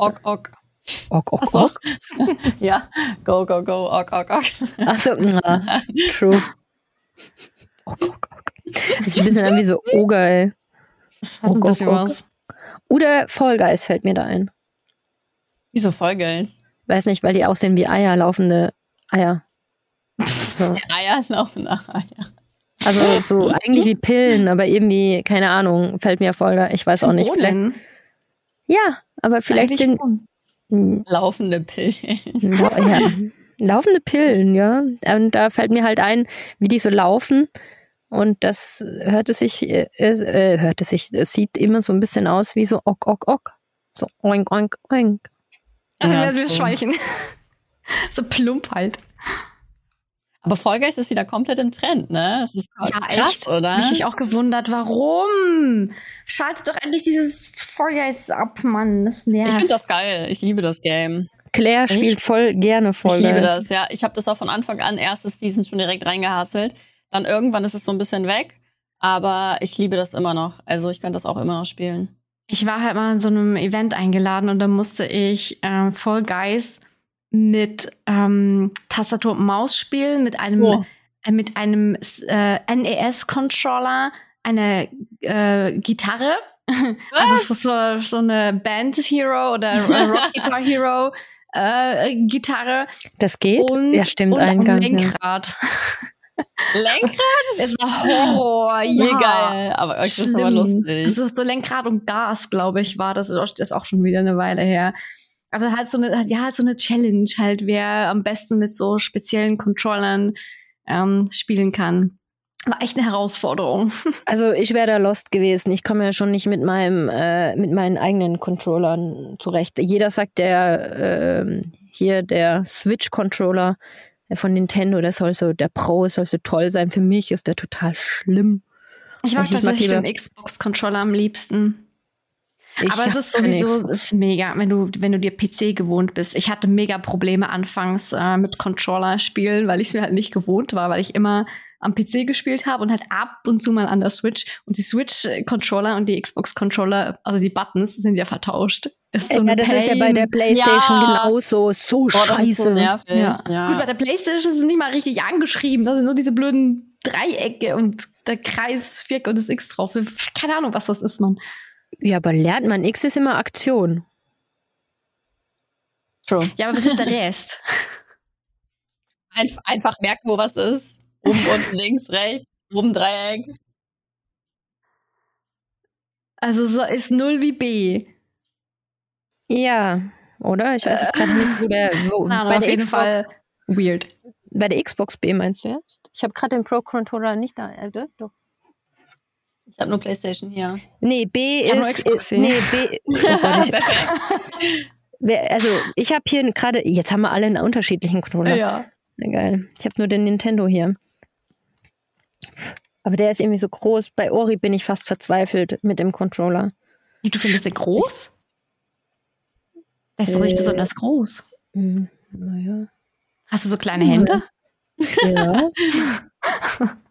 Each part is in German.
Ok, ok. Ok, ok, ok. ja, go, go, go, ok, ok, ok. Achso, na, true. Ok, ok, ok. Das ist ein bisschen an wie so Ogerl. Hat ein bisschen was. Oder Fall Guys fällt mir da ein. Wieso voll geil? Weiß nicht, weil die aussehen wie Eier, laufende Eier. So. Eier laufen nach Eier. Also so eigentlich wie Pillen, aber irgendwie, keine Ahnung, fällt mir voll. Ich weiß auch nicht. Vielleicht. Ja, aber vielleicht Eigentlich sind. Hm, Laufende Pillen. ja, laufende Pillen, ja. Und da fällt mir halt ein, wie die so laufen. Und das hört es sich, äh, äh, hört es sich, es sieht immer so ein bisschen aus wie so ok, ok, ok. So oink, oink, oink. Also ja, wir so. schweichen. so plump halt. Aber Fall Guys ist wieder komplett im Trend, ne? Das ist Ja, krass, echt. oder? Mich ich auch gewundert, warum? Schaltet doch endlich dieses Fall Guys ab, Mann. Das Ich nervt. finde das geil. Ich liebe das Game. Claire spielt voll gerne voll. ich liebe das, ja. Ich habe das auch von Anfang an erstes Season schon direkt reingehasselt. Dann irgendwann ist es so ein bisschen weg. Aber ich liebe das immer noch. Also ich könnte das auch immer noch spielen. Ich war halt mal in so einem Event eingeladen und da musste ich äh, Fall Guys mit ähm, Tastatur und Maus spielen, mit einem, Oh. äh, mit einem äh, NES-Controller, einer äh, Gitarre. Also so, so eine Band Hero oder Rock Guitar Hero äh, Gitarre Das geht? und, ja, stimmt, und ein Eingang. Ja. Lenkrad. Lenkrad? Es war Horror, ja. Wie geil. Aber euch ist aber lustig. So, so Lenkrad und Gas, glaube ich, war das. Das ist auch schon wieder eine Weile her. Aber halt so eine, ja, halt so eine Challenge, halt, wer am besten mit so speziellen Controllern ähm, spielen kann. War echt eine Herausforderung. Also ich wäre da lost gewesen. Ich komme ja schon nicht mit meinem, äh, mit meinen eigenen Controllern zurecht. Jeder sagt, der ähm, hier der Switch-Controller von Nintendo, der soll so, der Pro soll so toll sein. Für mich ist der total schlimm. Ich mag Ich mag tatsächlich den Xbox-Controller am liebsten. Ich Aber es ist sowieso, es ist mega, wenn du, wenn du dir PC gewohnt bist. Ich hatte mega Probleme anfangs äh, mit Controller spielen, weil ich es mir halt nicht gewohnt war, weil ich immer am PC gespielt habe und halt ab und zu mal an der Switch. Und die Switch-Controller und die Xbox-Controller, also die Buttons, sind ja vertauscht. Das ist so ja, das ist ja bei Pain. der Playstation Ja. genauso. So Boah, so scheiße. nervig. Ja. Ja. Gut, bei der Playstation ist es nicht mal richtig angeschrieben. Da sind nur diese blöden Dreiecke und der Kreis, Viereck und das X drauf. Keine Ahnung, was das ist, Mann. Ja, aber lernt man, X ist immer Aktion. True. Ja, aber was ist der Rest? Einf einfach merken, wo was ist. Oben, unten, links, rechts, oben Dreieck. Also so ist null wie B. Ja, oder? Ich weiß es gerade nicht, wo der, wo, Na, bei auf der jeden Xbox, Fall weird. bei der Xbox B meinst du jetzt? Ich habe gerade den Pro Controller nicht da, äh, doch. Ich habe nur Playstation hier. Nee, B Ich ist. Xbox ist hier. nee, B. Oh Gott, ich, also, ich habe hier gerade. Jetzt haben wir alle einen unterschiedlichen Controller. Ja. Na, geil. Ich habe nur den Nintendo hier. Aber der ist irgendwie so groß. Bei Ori bin ich fast verzweifelt mit dem Controller. Du findest den groß? Der ist doch nicht Äh. besonders groß. Hm, naja. Hast du so kleine Hände? Ja.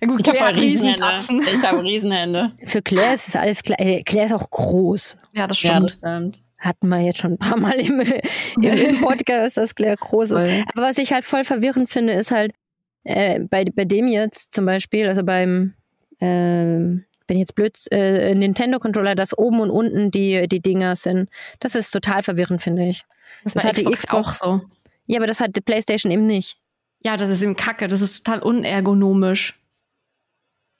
Ja gut, Ich habe Claire hat Riesenhände. Ich habe Riesenhände. Für Claire ist es alles klar. Äh, Claire ist auch groß. Ja, das Ja, stimmt. das stimmt. Hatten wir jetzt schon ein paar Mal im, im, Podcast, dass Claire groß ist. Aber was ich halt voll verwirrend finde, ist halt äh, bei, bei dem jetzt zum Beispiel, also beim, ähm, bin jetzt blöd, äh, Nintendo-Controller, dass oben und unten die, die Dinger sind. Das ist total verwirrend, finde ich. das das war hat die Xbox auch Xbox- so. Ja, aber das hat die PlayStation eben nicht. Ja, das ist eben kacke. Das ist total unergonomisch.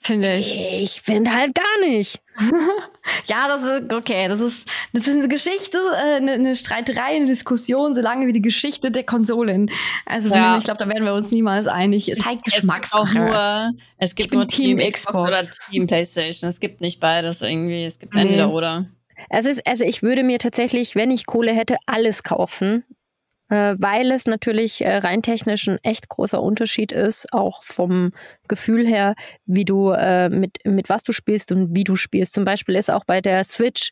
Finde ich. Ich finde halt gar nicht. Ja, das ist okay. Das ist, das ist eine Geschichte, äh, eine, eine Streiterei, eine Diskussion, solange wie die Geschichte der Konsolen. Also Ja. ich glaube, da werden wir uns niemals einig. Es ist halt Es gibt auch Geschmackssache. nur, es gibt nur Team Team, Xbox, Xbox. oder Team Playstation. Es gibt nicht beides irgendwie. Es gibt Nee. entweder oder. Es ist, also ich würde mir tatsächlich, wenn ich Kohle hätte, alles kaufen. Äh, weil es natürlich äh, rein technisch ein echt großer Unterschied ist, auch vom Gefühl her, wie du äh, mit, mit was du spielst und wie du spielst. Zum Beispiel ist auch bei der Switch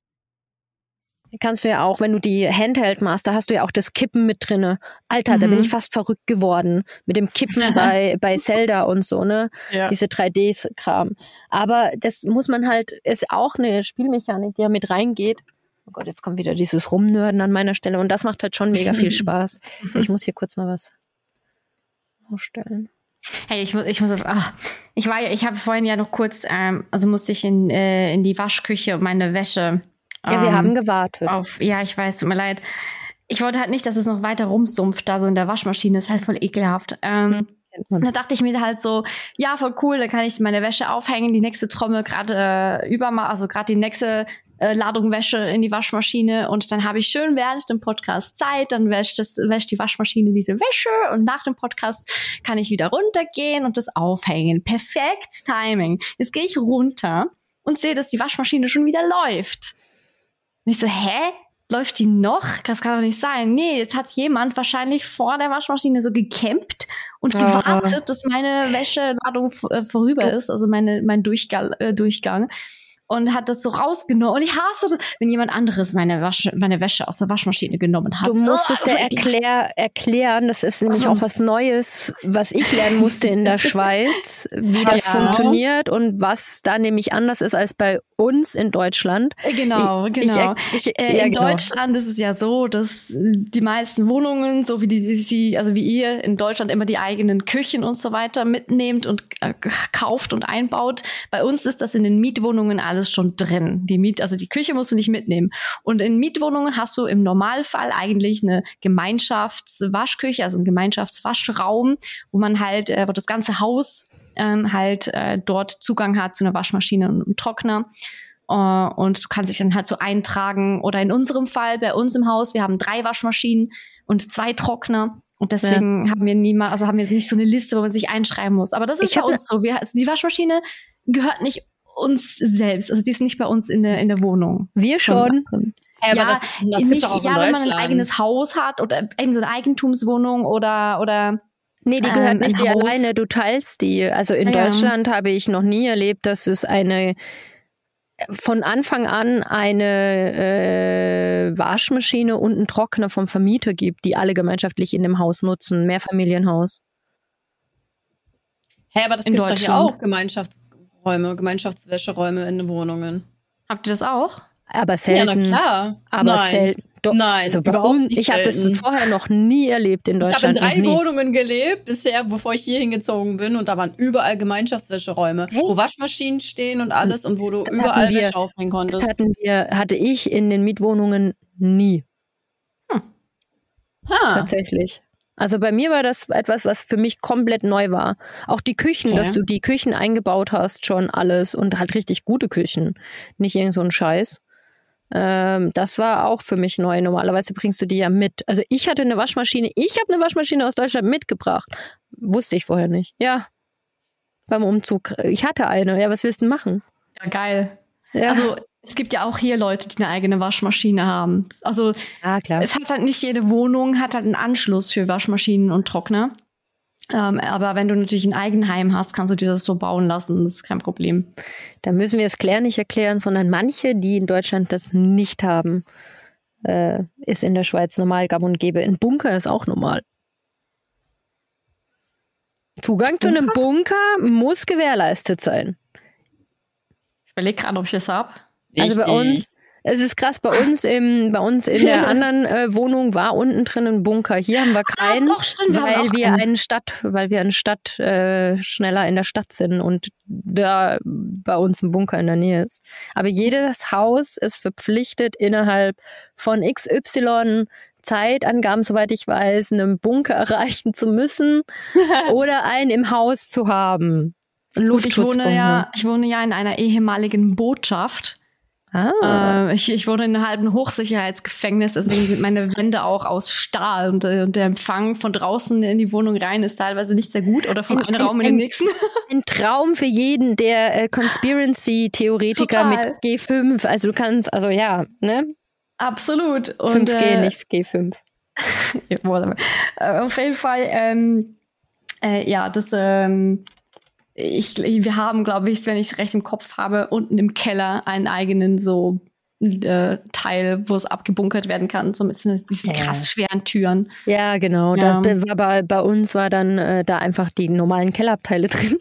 kannst du ja auch, wenn du die Handheld machst, da hast du ja auch das Kippen mit drinne. Alter, da bin Mhm. ich fast verrückt geworden mit dem Kippen bei, bei Zelda und so, ne? Ja. diese 3D-Kram. Aber das muss man halt, ist auch eine Spielmechanik, die ja mit reingeht. Oh Gott, jetzt kommt wieder dieses Rumnörden an meiner Stelle und das macht halt schon mega viel Spaß. So, ich muss hier kurz mal was ausstellen. Hey, ich muss, ich muss, ach, ich war ja, ich habe vorhin ja noch kurz, ähm, also musste ich in, äh, in die Waschküche und meine Wäsche. Ähm, ja, wir haben gewartet. Auf, ja, ich weiß, tut mir leid. Ich wollte halt nicht, dass es noch weiter rumsumpft, da so in der Waschmaschine. ist halt voll ekelhaft. Ähm, und da dachte ich mir halt so, ja, voll cool, da kann ich meine Wäsche aufhängen, die nächste Trommel gerade äh, übermal, also gerade die nächste äh, Ladung Wäsche in die Waschmaschine und dann habe ich schön während dem Podcast Zeit, dann wäscht, das, wäscht die Waschmaschine diese Wäsche und nach dem Podcast kann ich wieder runtergehen und das aufhängen. Perfektes Timing. Jetzt gehe ich runter und sehe, dass die Waschmaschine schon wieder läuft. Und ich so, hä? Läuft die noch? Das kann doch nicht sein. Nee, jetzt hat jemand wahrscheinlich vor der Waschmaschine so gecampt und oh. gewartet, dass meine Wäscheladung äh, vorüber ist, also meine, mein Durchgang, äh, Durchgang und hat das so rausgenommen. Und ich hasse das, wenn jemand anderes meine, Wasch, meine Wäsche aus der Waschmaschine genommen hat. Du musst es oh, dir erklär, erklären. Das ist nämlich also. auch was Neues, was ich lernen musste in der Schweiz, wie das ja. funktioniert und was da nämlich anders ist als bei uns in Deutschland. Äh, genau, ich, genau. Ich, ich, äh, ja, in genau. Deutschland ist es ja so, dass die meisten Wohnungen, so wie die, sie, also wie ihr in Deutschland immer die eigenen Küchen und so weiter mitnehmt und äh, kauft und einbaut. Bei uns ist das in den Mietwohnungen alles alles schon drin. Die Miet, also die Küche musst du nicht mitnehmen. Und in Mietwohnungen hast du im Normalfall eigentlich eine Gemeinschaftswaschküche, also einen Gemeinschaftswaschraum, wo man halt, äh, wo das ganze Haus ähm, halt äh, dort Zugang hat zu einer Waschmaschine und einem Trockner. Uh, und du kannst dich dann halt so eintragen. Oder in unserem Fall, bei uns im Haus, wir haben drei Waschmaschinen und zwei Trockner. Und deswegen ja. haben wir niemals, also haben wir nicht so eine Liste, wo man sich einschreiben muss. Aber das ist ich bei uns so. Wir, also die Waschmaschine gehört nicht uns selbst. Also die ist nicht bei uns in der, in der Wohnung. Wir schon. Ja, ja, das, das nicht, ja wenn man ein eigenes Haus hat oder eben so eine Eigentumswohnung oder, oder Nee, die gehört ähm, nicht dir alleine, du teilst die. Also in ja. Deutschland habe ich noch nie erlebt, dass es eine von Anfang an eine äh, Waschmaschine und einen Trockner vom Vermieter gibt, die alle gemeinschaftlich in dem Haus nutzen. Mehrfamilienhaus. Hä, hey, aber das gibt doch hier auch Gemeinschafts Räume, Gemeinschaftswäscheräume in Wohnungen. Habt ihr das auch? Aber selten. Ja, na klar. Aber Nein. selten. Doch, Nein, also überhaupt nicht. Ich habe das vorher noch nie erlebt in Deutschland. Ich habe in drei Wohnungen gelebt bisher, bevor ich hier hingezogen bin, und da waren überall Gemeinschaftswäscheräume, hey. wo Waschmaschinen stehen und alles und wo du das überall wir, Wäsche aufhängen konntest. Das hatten wir, hatte ich in den Mietwohnungen nie. Hm. Tatsächlich. Also bei mir war das etwas, was für mich komplett neu war. Auch die Küchen, okay. dass du die Küchen eingebaut hast, schon alles und halt richtig gute Küchen, nicht irgend so ein Scheiß. Ähm, das war auch für mich neu. Normalerweise bringst du die ja mit. Also ich hatte eine Waschmaschine, ich habe eine Waschmaschine aus Deutschland mitgebracht. Wusste ich vorher nicht. Ja, beim Umzug. Ich hatte eine. Ja, was willst du denn machen? Ja, geil. Ja. Also es gibt ja auch hier Leute, die eine eigene Waschmaschine haben. Also ah, es hat halt nicht jede Wohnung hat halt einen Anschluss für Waschmaschinen und Trockner. Ähm, aber wenn du natürlich ein Eigenheim hast, kannst du dir das so bauen lassen. Das ist kein Problem. Da müssen wir es Claire nicht erklären, sondern manche, die in Deutschland das nicht haben, äh, ist in der Schweiz normal gang und gäbe. Ein Bunker ist auch normal. Zugang Bunker? zu einem Bunker muss gewährleistet sein. Ich überlege gerade, ob ich das habe. Also bei uns, es ist krass, bei uns im, bei uns in der anderen äh, Wohnung war unten drin ein Bunker. Hier haben wir ah, keinen, ah, doch, stimmt, weil wir, wir eine Stadt, weil wir eine Stadt äh, schneller in der Stadt sind und da bei uns ein Bunker in der Nähe ist. Aber jedes Haus ist verpflichtet innerhalb von XY Zeitangaben, soweit ich weiß, einen Bunker erreichen zu müssen oder einen im Haus zu haben. Gut, ich wohne ja, ich wohne ja in einer ehemaligen Botschaft Ah. Äh, ich, ich wohne in einem halben Hochsicherheitsgefängnis, deswegen sind meine Wände auch aus Stahl und, äh, und, der Empfang von draußen in die Wohnung rein ist teilweise nicht sehr gut oder von einem Raum in den nächsten. Ein Traum für jeden, der äh, Conspiracy-Theoretiker mit G5, also du kannst, also ja, ne? Absolut. Und, 5G, äh, nicht G5. ja, auf jeden Fall, ähm, äh, ja, das, ähm, ich, wir haben, glaube ich, wenn ich es recht im Kopf habe, unten im Keller einen eigenen so äh, Teil, wo es abgebunkert werden kann, so ein bisschen diese krass schweren Türen. Ja, genau. Ja. Da, war bei, bei uns war dann äh, da einfach die normalen Kellerabteile drin.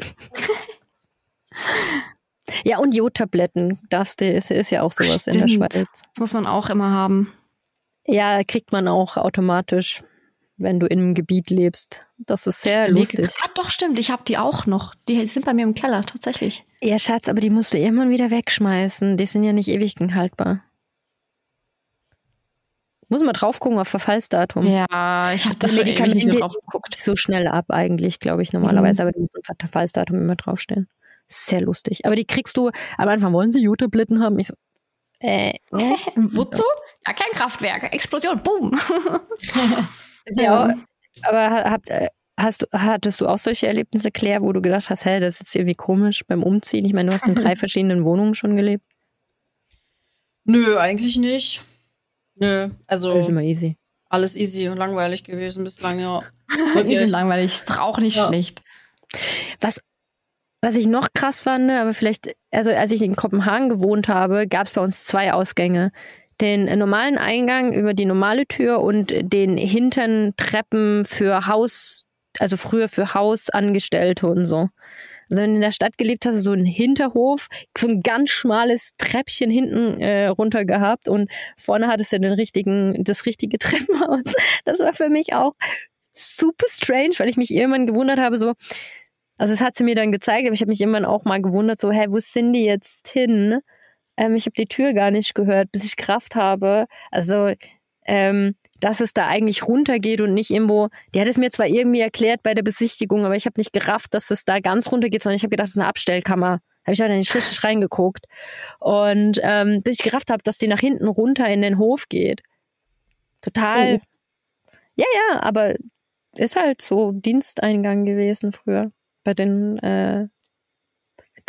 Ja, und Jodtabletten du, ist, ist ja auch sowas in der Stimmt. Schweiz. Das muss man auch immer haben. Ja, kriegt man auch automatisch, wenn du in einem Gebiet lebst. Das ist sehr lustig. Ah, doch, stimmt. Ich habe die auch noch. Die sind bei mir im Keller, tatsächlich. Ja, Schatz, aber die musst du irgendwann wieder wegschmeißen. Die sind ja nicht ewig haltbar. Muss mal drauf gucken auf Verfallsdatum. Ja, ich habe das schon ewig nicht drauf geguckt. so schnell ab eigentlich, glaube ich, normalerweise, aber die müssen auf Verfallsdatum immer draufstehen. Sehr lustig. Aber die kriegst du, am Anfang wollen sie Jodtabletten haben. Ich so, äh? Wozu? Ja, kein Kraftwerk. Explosion, boom. Ist ja auch, aber ha- habt, äh, hast, hattest du auch solche Erlebnisse, Claire, wo du gedacht hast, hä, das ist irgendwie komisch beim Umziehen? Ich meine, du hast in drei verschiedenen Wohnungen schon gelebt. Nö, eigentlich nicht. Nö, also immer easy. alles easy und langweilig gewesen bislang, ja. Die sind langweilig. Ist auch nicht Ja. schlecht. Was, was ich noch krass fand, aber vielleicht, also als ich in Kopenhagen gewohnt habe, gab es bei uns zwei Ausgänge. Den normalen Eingang über die normale Tür und den hinteren Treppen für Haus, also früher für Hausangestellte und so. Also wenn du in der Stadt gelebt hast, so ein Hinterhof, so ein ganz schmales Treppchen hinten äh, runter gehabt und vorne hattest du den richtigen, das richtige Treppenhaus. Das war für mich auch super strange, weil ich mich irgendwann gewundert habe, so, also es hat sie mir dann gezeigt, aber ich habe mich irgendwann auch mal gewundert, so, hä, wo sind die jetzt hin? Ähm, ich habe die Tür gar nicht gehört, bis ich Kraft habe. Also, ähm, dass es da eigentlich runtergeht und nicht irgendwo, die hat es mir zwar irgendwie erklärt bei der Besichtigung, aber ich habe nicht gerafft, dass es da ganz runtergeht, sondern ich habe gedacht, das ist eine Abstellkammer. Habe ich da nicht richtig reingeguckt. Und ähm, bis ich gerafft habe, dass die nach hinten runter in den Hof geht. Total. Ja, ja, aber ist halt so Diensteingang gewesen früher. Bei den, äh,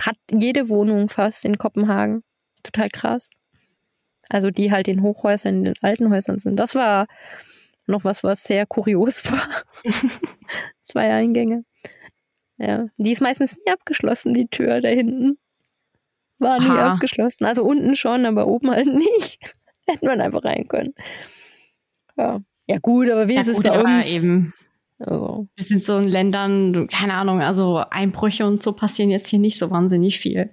hat jede Wohnung fast in Kopenhagen. Total krass. Also die halt in Hochhäusern, in den alten Häusern sind. Das war noch was, was sehr kurios war. Zwei Eingänge. Ja. Die ist meistens nie abgeschlossen, die Tür da hinten. War nie Aha. abgeschlossen. Also unten schon, aber oben halt nicht. Hätte man einfach rein können. Ja. Ja, gut, aber wie Ja, ist es bei uns? eben. Also, Wir sind so in Ländern, keine Ahnung, also Einbrüche und so passieren jetzt hier nicht so wahnsinnig viel.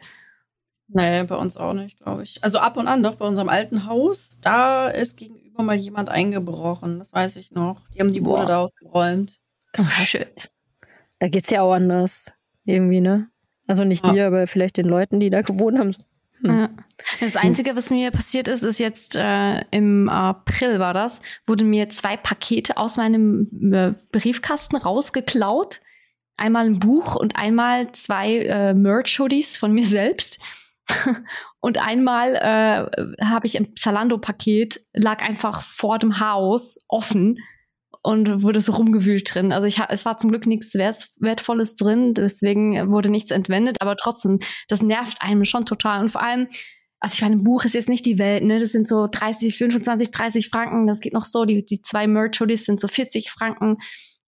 Nee, bei uns auch nicht, glaube ich. Also ab und an doch bei unserem alten Haus, da ist gegenüber mal jemand eingebrochen. Das weiß ich noch. Die haben die Bude Boah. da ausgeräumt. Shit. da geht's ja auch anders. Irgendwie, ne? Also nicht Ja. dir, aber vielleicht den Leuten, die da gewohnt haben. Hm. Ja. Das Einzige, was mir passiert ist, ist jetzt äh, im April war das, wurden mir zwei Pakete aus meinem äh, Briefkasten rausgeklaut. Einmal ein Buch und einmal zwei äh, Merch-Hoodies von mir selbst. Und einmal äh, habe ich ein Zalando-Paket, lag einfach vor dem Haus offen und wurde so rumgewühlt drin. Also ich, es war zum Glück nichts Wert, Wertvolles drin, deswegen wurde nichts entwendet, aber trotzdem, das nervt einem schon total. Und vor allem, also ich meine, ein Buch ist jetzt nicht die Welt, ne? Das sind so 30, 25, 30 Franken, das geht noch so. Die, die zwei Merch-Hoodies sind so 40 Franken.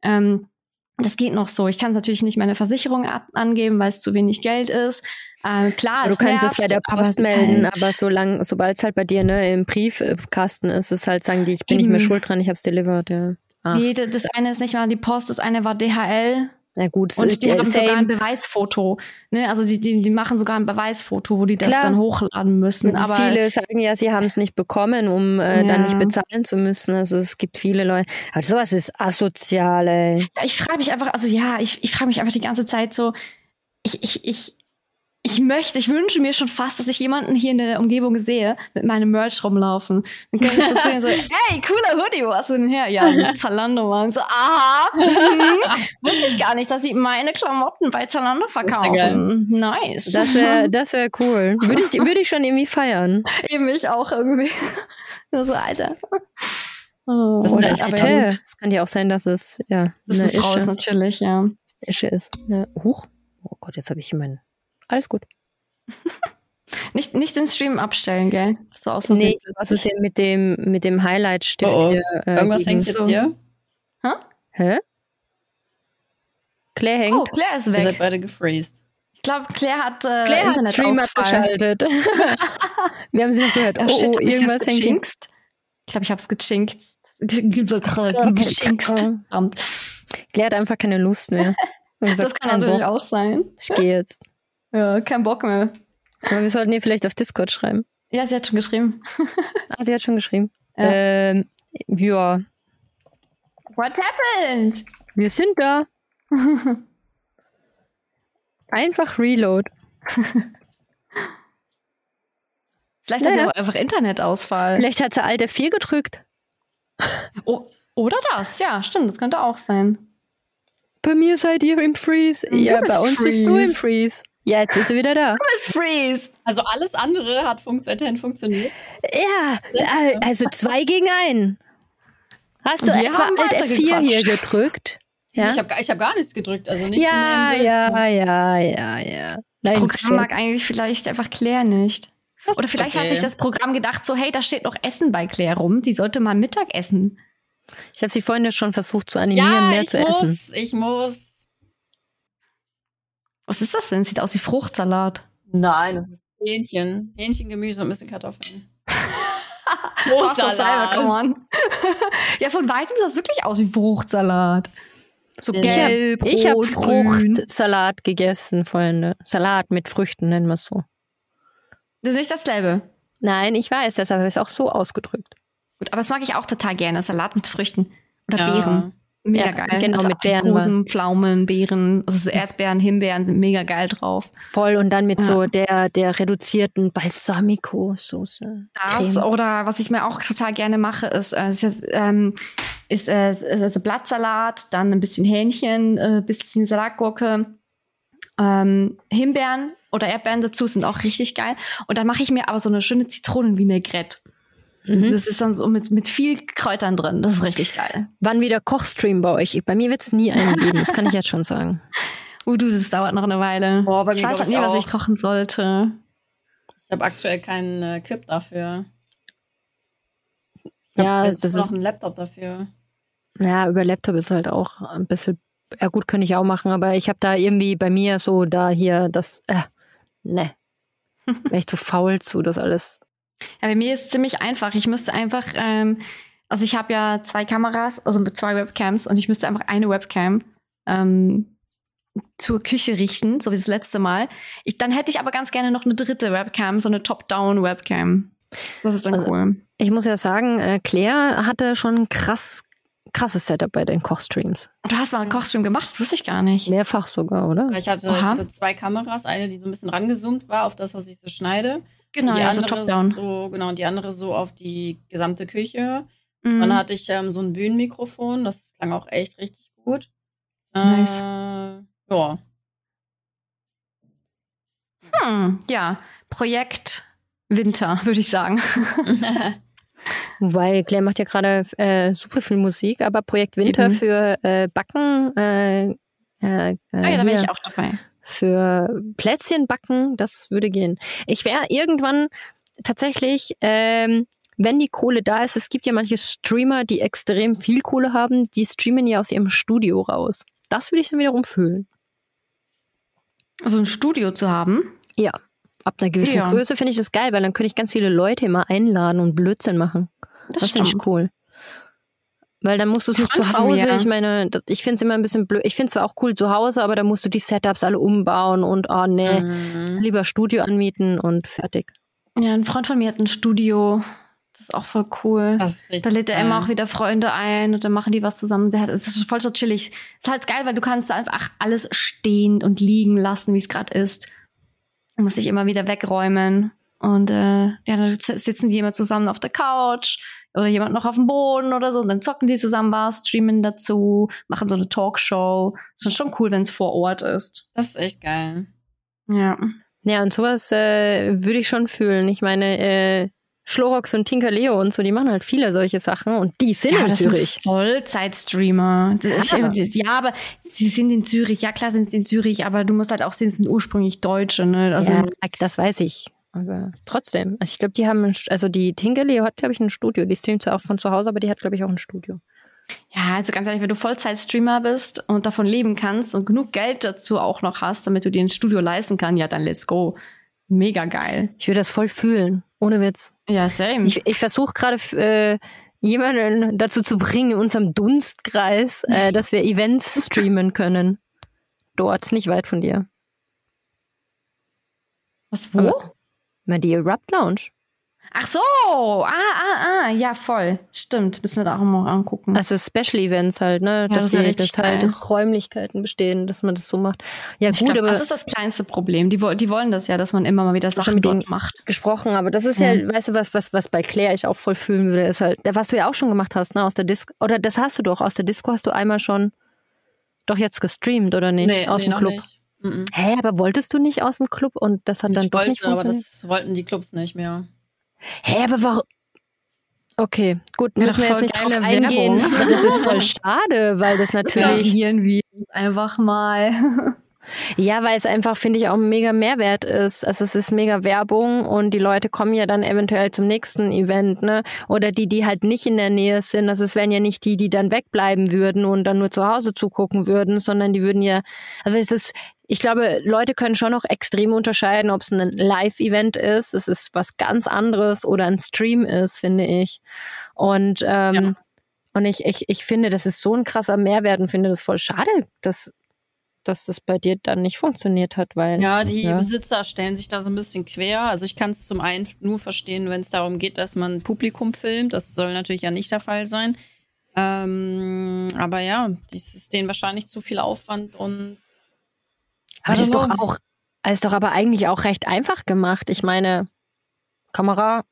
Ähm, das geht noch so. Ich kann natürlich nicht meine Versicherung angeben, weil es zu wenig Geld ist. Ähm, klar, du kannst es bei der Post es melden, halt- aber solange, sobald es halt bei dir ne, im Briefkasten ist, ist halt, sagen die, ich bin nicht mehr Eben. schuld dran, ich hab's delivered, ja. Ach, Nee, das eine ist nicht mal die Post, das eine war DHL. na gut, es Und die äh, haben sogar ein same. Beweisfoto. Ne? Also die, die, die machen sogar ein Beweisfoto, wo die das Klar. dann hochladen müssen. Aber viele sagen ja, sie haben es nicht bekommen, um äh, dann Ja. nicht bezahlen zu müssen. Also es gibt viele Leute. Aber sowas ist asozial, ey. Ja, ich frage mich einfach, also ja, ich, ich frage mich einfach die ganze Zeit so, ich, ich, ich, ich möchte, ich wünsche mir schon fast, dass ich jemanden hier in der Umgebung sehe, mit meinem Merch rumlaufen. Dann kann ich so zu ihm so, hey, cooler Hoodie, wo hast du denn her? Ja, Zalando, Mann. So, aha, mhm. wusste ich gar nicht, dass sie meine Klamotten bei Zalando ja verkaufen. Nice. Das wäre das wär cool. Würde ich, würde ich schon irgendwie feiern. Eben ich auch irgendwie. So, Alter. Oh, Das sind Oder Alter. hätte. Es kann ja auch sein, dass es ja das eine ist eine Frau ist Ische, natürlich, ja. Ische ist. Ja. Huch. Oh Gott, jetzt habe ich meinen. Alles gut. Nicht, nicht den Stream abstellen, gell? So aus Nee, was ist hier mit dem, mit dem Highlight-Stift Oh, oh. hier? Äh, Irgendwas hängt jetzt so. hier. Hä? Claire hängt. Oh, Claire ist Ihr seid weg. beide gefreezed. Ich glaube, Claire hat äh, Claire hat Stream abgeschaltet. Wir haben sie noch gehört. Oh, Oh, shit, oh ich's irgendwas hängt? Ich glaube, ich habe es gechinkt. Claire hat einfach keine Lust mehr. Das kann natürlich Bock. auch sein. Ich gehe jetzt. Ja, kein Bock mehr. Aber wir sollten ihr vielleicht auf Discord schreiben. Ja, sie hat schon geschrieben. Ah, sie hat schon geschrieben. Ja. Ähm, ja, What happened? wir sind da. Einfach Reload. Vielleicht hat sie Naja. auch einfach Internetausfall. Vielleicht hat sie Alt F4 gedrückt. Oh, oder das, ja, stimmt, das könnte auch sein. Bei mir seid ihr im Freeze. Ja, bei uns bist du im Freeze. Ja, jetzt ist sie wieder da. Miss Freeze! Also alles andere hat funkt weiterhin funktioniert. Ja, äh, also zwei gegen einen. Hast du etwa haben Alt F4 hier gedrückt? Ja, Ich habe ich hab gar nichts gedrückt. Also nicht ja, in den ja, ja, ja, ja. Das Programm mag eigentlich vielleicht einfach Claire nicht. Das Oder vielleicht okay. hat sich das Programm gedacht, so, hey, da steht noch Essen bei Claire rum, die sollte mal Mittag essen. Ich habe sie vorhin ja schon versucht zu animieren, Ja, mehr ich zu muss, essen. ich muss. Was ist das denn? Sieht aus wie Fruchtsalat. Nein, das ist Hähnchen. Hähnchengemüse und ein bisschen Kartoffeln. On. ja, von weitem sah es wirklich aus wie Fruchtsalat. So gelb, Ich habe rot, grün. Fruchtsalat gegessen, Freunde. Salat mit Früchten nennen wir es so. Das ist nicht dasselbe. Nein, ich weiß, deshalb habe ich es auch so ausgedrückt. Gut, aber das mag ich auch total gerne. Salat mit Früchten. Oder Ja. Beeren. Mega Ja, geil. genau, also mit Beeren Aprikosen, Pflaumen, Beeren, also so Erdbeeren, Himbeeren sind mega geil drauf. Voll und dann mit Ja. so der, der reduzierten Balsamico-Soße. Das Creme. oder was ich mir auch total gerne mache, ist, äh, ist, jetzt, ähm, ist äh, also Blattsalat, dann ein bisschen Hähnchen, äh, bisschen Salatgurke, ähm, Himbeeren oder Erdbeeren dazu sind auch richtig geil. Und dann mache ich mir aber so eine schöne Zitronenvinaigrette. Mhm. Das ist dann so mit, mit viel Kräutern drin. Das ist richtig geil. Wann wieder Kochstream bei euch? Bei mir wird es nie einen geben, das kann ich jetzt schon sagen. Uh, du, das dauert noch eine Weile. Boah, bei ich mir weiß glaub auch nie, ich was ich auch. kochen sollte. Ich habe aktuell keinen äh, Clip dafür. Ich Ja, hab das jetzt noch ist, einen Laptop dafür. ja, über Laptop ist halt auch ein bisschen, ja gut, könnte ich auch machen, aber ich habe da irgendwie bei mir so da hier das, äh, ne. Wäre ich zu faul zu, das alles. Ja, bei mir ist es ziemlich einfach. Ich müsste einfach, ähm, also ich habe ja zwei Kameras, also mit zwei Webcams und ich müsste einfach eine Webcam ähm, zur Küche richten, so wie das letzte Mal. Ich, dann hätte ich aber ganz gerne noch eine dritte Webcam, so eine Top-Down-Webcam. Das ist dann Also- cool. Ich muss ja sagen, äh, Claire hatte schon ein krass, krasses Setup bei den Kochstreams. Du hast mal einen Kochstream gemacht, das wusste ich gar nicht. Mehrfach sogar, oder? Ich hatte, ich hatte zwei Kameras, eine, die so ein bisschen rangezoomt war auf das, was ich so schneide. Genau, die ja, so andere Top-Down. so, genau, und die andere so auf die gesamte Küche. Mhm. Dann hatte ich ähm, so ein Bühnenmikrofon, das klang auch echt richtig gut. Nice. Äh, ja. Hm, ja, Projekt Winter, würde ich sagen. Wobei Claire macht ja gerade äh, super viel Musik, aber Projekt Winter Eben. für äh, Backen, äh, äh, äh, Ah ja, da hier, ich auch dabei. Für Plätzchen backen, das würde gehen. Ich wäre irgendwann tatsächlich, ähm, wenn die Kohle da ist, es gibt ja manche Streamer, die extrem viel Kohle haben, die streamen ja aus ihrem Studio raus. Das würde ich dann wiederum fühlen. So ein Studio zu haben. Ab einer gewissen Ja. Größe finde ich das geil, weil dann könnte ich ganz viele Leute immer einladen und Blödsinn machen. Das, finde ich cool. Weil dann musst du es nicht zu Hause, mir. ich meine, ich finde es immer ein bisschen blöd. Ich finde es zwar auch cool zu Hause, aber da musst du die Setups alle umbauen und oh nee, Mhm. lieber Studio anmieten und fertig. Ja, ein Freund von mir hat ein Studio. Das ist auch voll cool. Da lädt er immer auch wieder Freunde ein und dann machen die was zusammen. Der hat, es ist voll so chillig. Ist halt geil, weil du kannst einfach alles stehen und liegen lassen, wie es gerade ist. Du musst dich immer wieder wegräumen. Und äh, ja, dann sitzen die immer zusammen auf der Couch oder jemand noch auf dem Boden oder so. Und dann zocken die zusammen was, streamen dazu, machen so eine Talkshow. Das ist schon cool, wenn es vor Ort ist. Das ist echt geil. Ja. Ja, und sowas äh, würde ich schon fühlen. Ich meine, äh, Schlorox und Tinker Leo und so, die machen halt viele solche Sachen und die sind in das Zürich. sind Vollzeitstreamer. Ja. Ja, aber sie sind in Zürich. Ja, klar sind sie in Zürich, aber du musst halt auch sehen, es sind ursprünglich Deutsche. Ne? Also, ja, das weiß ich. Aber trotzdem. Also ich glaube, die haben, ein, St- also die Tinker Leo hat, glaube ich, ein Studio. Die streamt zwar auch von zu Hause, aber die hat, glaube ich, auch ein Studio. ja, also ganz ehrlich, wenn du Vollzeitstreamer bist und davon leben kannst und genug Geld dazu auch noch hast, damit du dir ein Studio leisten kannst, ja, dann let's go. Mega geil. Ich würde das voll fühlen. Ohne Witz. Ja, same. Ich, ich versuche gerade äh, jemanden dazu zu bringen, in unserem Dunstkreis, äh, dass wir Events streamen können. Dort, ist nicht weit von dir. Was, wo? Aber- Na, die Erupt Lounge. Ach so, ah, ah, ah, ja, voll. Stimmt, müssen wir da auch mal angucken. Also Special Events halt, ne? Ja, dass das die, dass halt geil. Räumlichkeiten bestehen, dass man das so macht. Ja, ich gut, glaub, aber das ist das kleinste Problem. Die, die wollen das ja, dass man immer mal wieder Sachen mit dort den- macht. gesprochen, aber das ist ja, Mhm. weißt du, was, was, was bei Claire ich auch voll fühlen würde, ist halt, was du ja auch schon gemacht hast, ne, aus der Disco, oder das hast du doch, aus der Disco hast du einmal schon doch jetzt gestreamt, oder nicht? aus dem noch Club. nicht. Mhm. Hä, aber wolltest du nicht aus dem Club und das hat dann Ich doch nicht wollte, aber funktioniert? das wollten die Clubs nicht mehr. Hä, aber warum? Okay, gut, Ja, müssen wir doch jetzt nicht drauf eingehen. Werbung. Das ist voll schade, weil das natürlich. Ignorieren wir es einfach mal. Ja, weil es einfach, finde ich, auch ein mega Mehrwert ist. Also es ist mega Werbung und die Leute kommen ja dann eventuell zum nächsten Event, ne? Oder die, die halt nicht in der Nähe sind. Also es wären ja nicht die, die dann wegbleiben würden und dann nur zu Hause zugucken würden, sondern die würden ja, also es ist, ich glaube, Leute können schon noch extrem unterscheiden, ob es ein Live-Event ist, es ist was ganz anderes oder ein Stream ist, finde ich. Und, ähm, Ja. und ich, ich, ich finde, das ist so ein krasser Mehrwert und finde das voll schade, dass dass das bei dir dann nicht funktioniert hat, weil Ja, die Ja. Besitzer stellen sich da so ein bisschen quer. Also ich kann es zum einen nur verstehen, wenn es darum geht, dass man Publikum filmt. Das soll natürlich ja nicht der Fall sein. Ähm, aber ja, dies ist denen wahrscheinlich zu viel Aufwand und aber das ist doch Also- auch ist doch aber eigentlich auch recht einfach gemacht. Ich meine, Kamera,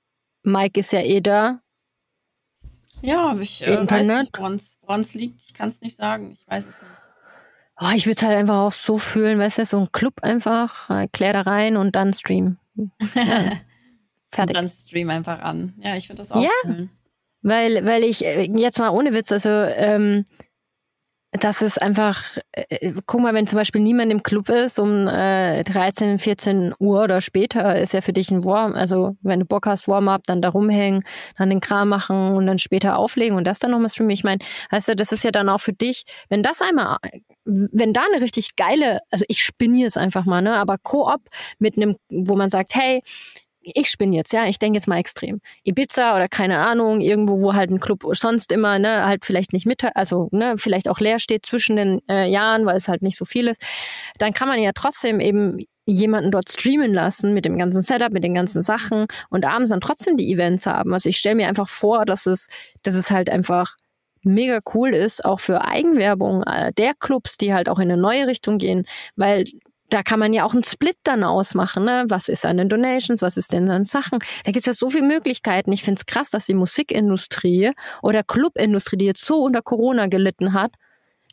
Mike ist ja eh da. ja, ich äh, weiß Internet. nicht, woran es liegt. Ich kann es nicht sagen. Ich weiß es nicht. Oh, ich würde es halt einfach auch so fühlen, weißt du, so ein Club einfach, äh, klär da rein und dann stream. Ja. Und Fertig. dann stream einfach an. Ja, ich würde das auch Ja. fühlen. Weil, weil ich, äh, jetzt mal ohne Witz, also, ähm, das ist einfach, äh, guck mal, wenn zum Beispiel niemand im Club ist um äh, 13, 14 Uhr oder später, ist ja für dich ein Warm, also wenn du Bock hast, Warm-up, dann da rumhängen, dann den Kram machen und dann später auflegen und das dann nochmal streamen. Ich meine, weißt du, das ist ja dann auch für dich, wenn das einmal, wenn da eine richtig geile, also ich spinne jetzt einfach mal, ne, aber Koop mit einem, wo man sagt, hey, ich spinne jetzt, ja, ich denke jetzt mal extrem. Ibiza oder keine Ahnung, irgendwo, wo halt ein Club sonst immer, ne, halt vielleicht nicht mit, also, ne, vielleicht auch leer steht zwischen den äh, Jahren, weil es halt nicht so viel ist, dann kann man ja trotzdem eben jemanden dort streamen lassen mit dem ganzen Setup, mit den ganzen Sachen und abends dann trotzdem die Events haben. Also ich stelle mir einfach vor, dass es, dass es halt einfach mega cool ist, auch für Eigenwerbung äh, der Clubs, die halt auch in eine neue Richtung gehen, weil da kann man ja auch einen Split dann ausmachen. Ne? Was ist an den Donations, was ist denn an Sachen? Da gibt es ja so viele Möglichkeiten. Ich finde es krass, dass die Musikindustrie oder Clubindustrie, die jetzt so unter Corona gelitten hat,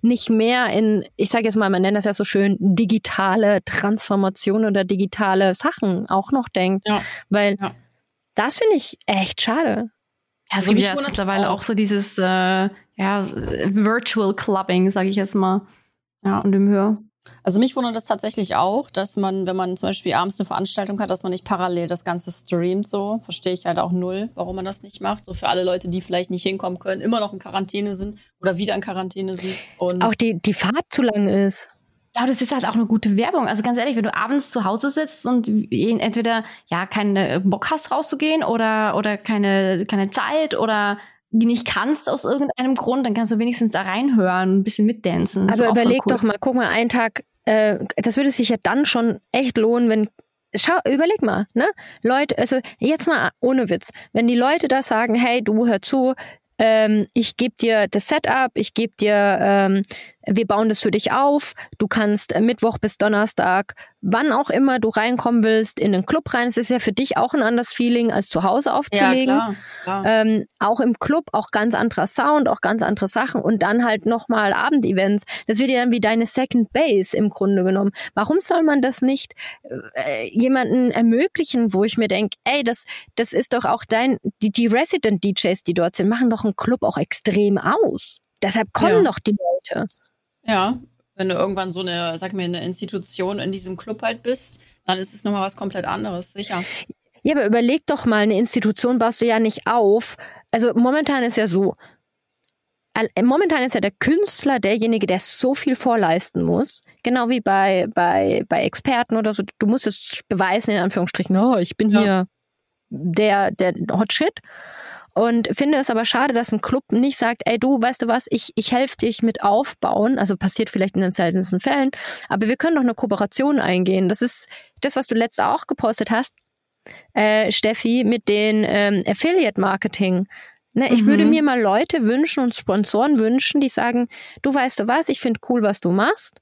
nicht mehr in, ich sage jetzt mal, man nennt das ja so schön, digitale Transformation oder digitale Sachen auch noch denkt. Ja. Weil Ja. das finde ich echt schade. Ja, Also gibt mich ja jetzt mittlerweile auch. auch so dieses äh, ja, Virtual Clubbing, sage ich jetzt mal. Ja, und dem Höhe. Also mich wundert es tatsächlich auch, dass man, wenn man zum Beispiel abends eine Veranstaltung hat, dass man nicht parallel das Ganze streamt. So verstehe ich halt auch null, warum man das nicht macht. So für alle Leute, die vielleicht nicht hinkommen können, immer noch in Quarantäne sind oder wieder in Quarantäne sind. Und Auch die, die Fahrt zu lang ist. Ja, das ist halt auch eine gute Werbung. Also ganz ehrlich, wenn du abends zu Hause sitzt und entweder ja keine Bock hast rauszugehen oder oder keine keine Zeit oder nicht kannst aus irgendeinem Grund, dann kannst du wenigstens da reinhören, ein bisschen mitdancen. Aber überleg cool. doch mal, guck mal, einen Tag, äh, das würde sich ja dann schon echt lohnen, wenn. Schau, überleg mal, ne? Leute, also jetzt mal ohne Witz, wenn die Leute da sagen, hey, du hör zu, ähm, ich gebe dir das Setup, ich gebe dir, ähm, wir bauen das für dich auf, du kannst äh, Mittwoch bis Donnerstag, wann auch immer du reinkommen willst, in den Club rein. Es ist ja für dich auch ein anderes Feeling, als zu Hause ja, aufzulegen. klar. klar. Ähm, auch im Club, auch ganz anderer Sound, auch ganz andere Sachen und dann halt nochmal Abendevents. Das wird ja dann wie deine Second Base im Grunde genommen. Warum soll man das nicht äh, jemanden ermöglichen, wo ich mir denke, ey, das, das ist doch auch dein, die, die Resident DJs, die dort sind, machen doch einen Club auch extrem aus. Deshalb kommen Ja. doch die Leute. Ja, wenn du irgendwann so eine, sag mir, eine Institution in diesem Club halt bist, dann ist es nochmal was komplett anderes, sicher. Ja, aber überleg doch mal, eine Institution baust du ja nicht auf. Also momentan ist ja so, momentan ist ja der Künstler derjenige, der so viel vorleisten muss. Genau wie bei, bei, bei Experten oder so. Du musst es beweisen, in Anführungsstrichen, oh, ich bin Ja. hier der, der Hot Shit. Und finde es aber schade, dass ein Club nicht sagt, ey du, weißt du was, ich, ich helfe dich mit aufbauen. Also passiert vielleicht in den seltensten Fällen, aber wir können doch eine Kooperation eingehen. Das ist das, was du letztes auch gepostet hast, äh, Steffi, mit den ähm, Affiliate-Marketing. Ne, ich mhm. würde mir mal Leute wünschen und Sponsoren wünschen, die sagen, du weißt du was, ich finde cool, was du machst.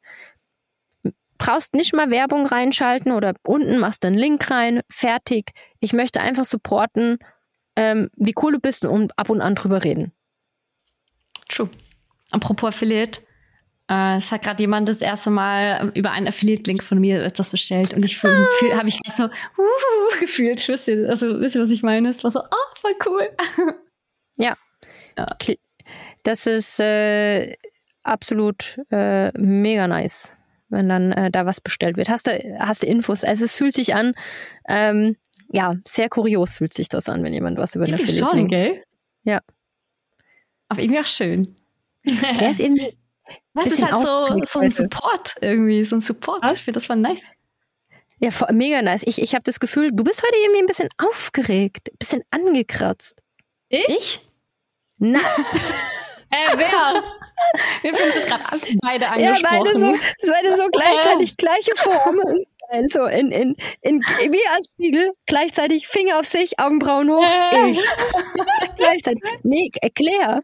Brauchst nicht mal Werbung reinschalten oder unten machst du einen Link rein, fertig. Ich möchte einfach supporten, ähm, wie cool du bist und ab und an drüber reden. True. Apropos Affiliate, äh, es hat gerade jemand das erste Mal über einen Affiliate-Link von mir etwas bestellt und ich ah. habe ich gerade so uh, gefühlt. Wisst ihr, also wisst ihr, was ich meine? Es war so, oh, voll cool. ja. ja. Das ist äh, absolut äh, mega nice, wenn dann äh, da was bestellt wird. Hast du, hast du Infos? Also es fühlt sich an, ähm, ja, sehr kurios fühlt sich das an, wenn jemand was über eine Affiliate schon, gell? Ja. Aber irgendwie auch schön. Der ist irgendwie was ist halt so, so ein Support irgendwie, so ein Support. Was? Ich finde das voll nice. Ja, voll, mega nice. Ich, ich habe das Gefühl, du bist heute irgendwie ein bisschen aufgeregt, ein bisschen angekratzt. Ich? ich? Na. äh, wer? Wir finden das gerade beide angesprochen. Ja, beide so, beide so gleichzeitig gleiche Formen. So in, in, in, wie als Spiegel, gleichzeitig Finger auf sich, Augenbrauen hoch, ich. gleichzeitig. Nee, erklär.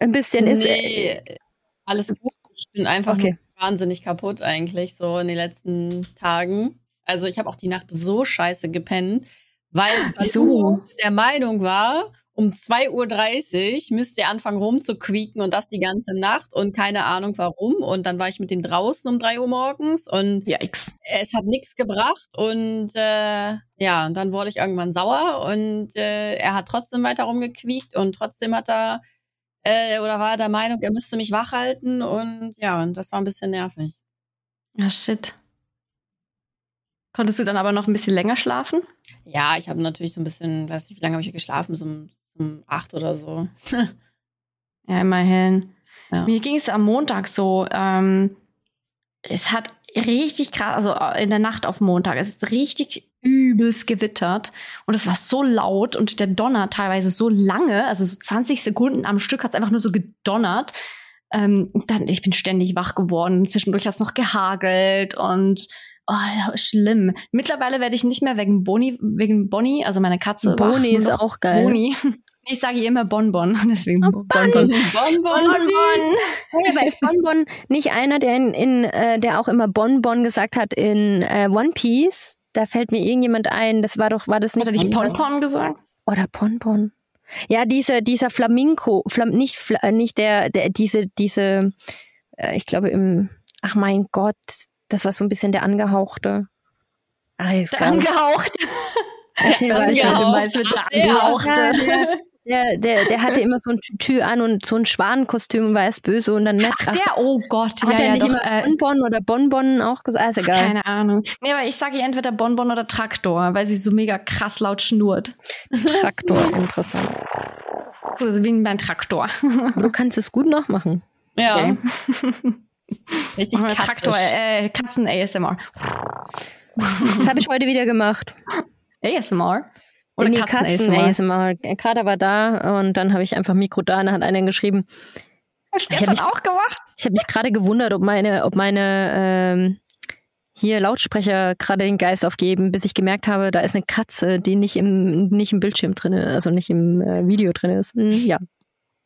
Ein bisschen nee. ist. Äh, alles gut. Ich bin einfach okay. wahnsinnig kaputt eigentlich so in den letzten Tagen. Also ich habe auch die Nacht so scheiße gepennt, weil Wieso? der Meinung war, um 2.30 Uhr müsste er anfangen rumzuquieken und das die ganze Nacht und keine Ahnung warum. Und dann war ich mit ihm draußen um 3 Uhr morgens und Yikes. es hat nichts gebracht. Und äh, ja, dann wurde ich irgendwann sauer und äh, er hat trotzdem weiter rumgequiekt und trotzdem hat er äh, oder war er der Meinung, er müsste mich wach halten und ja, und das war ein bisschen nervig. Ah, shit. Konntest du dann aber noch ein bisschen länger schlafen? Ja, ich habe natürlich so ein bisschen, weiß nicht, wie lange habe ich geschlafen, so um acht oder so. ja, immerhin. Ja. Mir ging es am Montag so, ähm, es hat richtig krass, also äh, in der Nacht auf Montag, es ist richtig übelst gewittert und es war so laut und der Donner teilweise so lange, also so 20 Sekunden am Stück hat es einfach nur so gedonnert. Ähm, dann, ich bin ständig wach geworden. Zwischendurch hat es noch gehagelt und oh, schlimm. Mittlerweile werde ich nicht mehr wegen Boni, wegen Bonnie, also meine Katze. Boni ist auch geil. Boni. Ich sage immer Bonbon, deswegen oh, Bonbon. Bonbon. Bonbon. Bonbon. Hey, aber ist Bonbon nicht einer, der in, in äh, der auch immer Bonbon gesagt hat in äh, One Piece? Da fällt mir irgendjemand ein, das war doch, war das nicht. Hat er nicht Ponpon gesagt? Oder Ponpon. Ja, dieser, dieser Flamenco, Flam, nicht, äh, nicht der, der, diese, diese, äh, ich glaube im, ach mein Gott, das war so ein bisschen der angehauchte. Ach, der angehauchte. Erzähl mal, was du meinst mit der angehauchte. Der, der, der hatte immer so ein Tütü an und so ein Schwanenkostüm und war erst böse und dann nett. Ach, der, oh Gott, hat ja, er ja, nicht doch, immer äh, Bonbon oder Bonbon auch gesagt? Ah, ist egal. Keine Ahnung. Nee, aber ich sage ihr entweder Bonbon oder Traktor, weil sie so mega krass laut schnurrt. Traktor, interessant. Also wie beim Traktor. Du kannst es gut nachmachen. Ja. Okay. Richtig Traktor, äh, Katzen ASMR. Das habe ich heute wieder gemacht. ASMR? Oder nee, Katzen, Katzen ASMR. Kater war da und dann habe ich einfach Mikro da und dann hat einer geschrieben. Hast du das auch gemacht? Ich habe mich gerade gewundert, ob meine, ob meine ähm, hier Lautsprecher gerade den Geist aufgeben, bis ich gemerkt habe, da ist eine Katze, die nicht im, nicht im Bildschirm drin ist, also nicht im äh, Video drin ist. Hm, ja.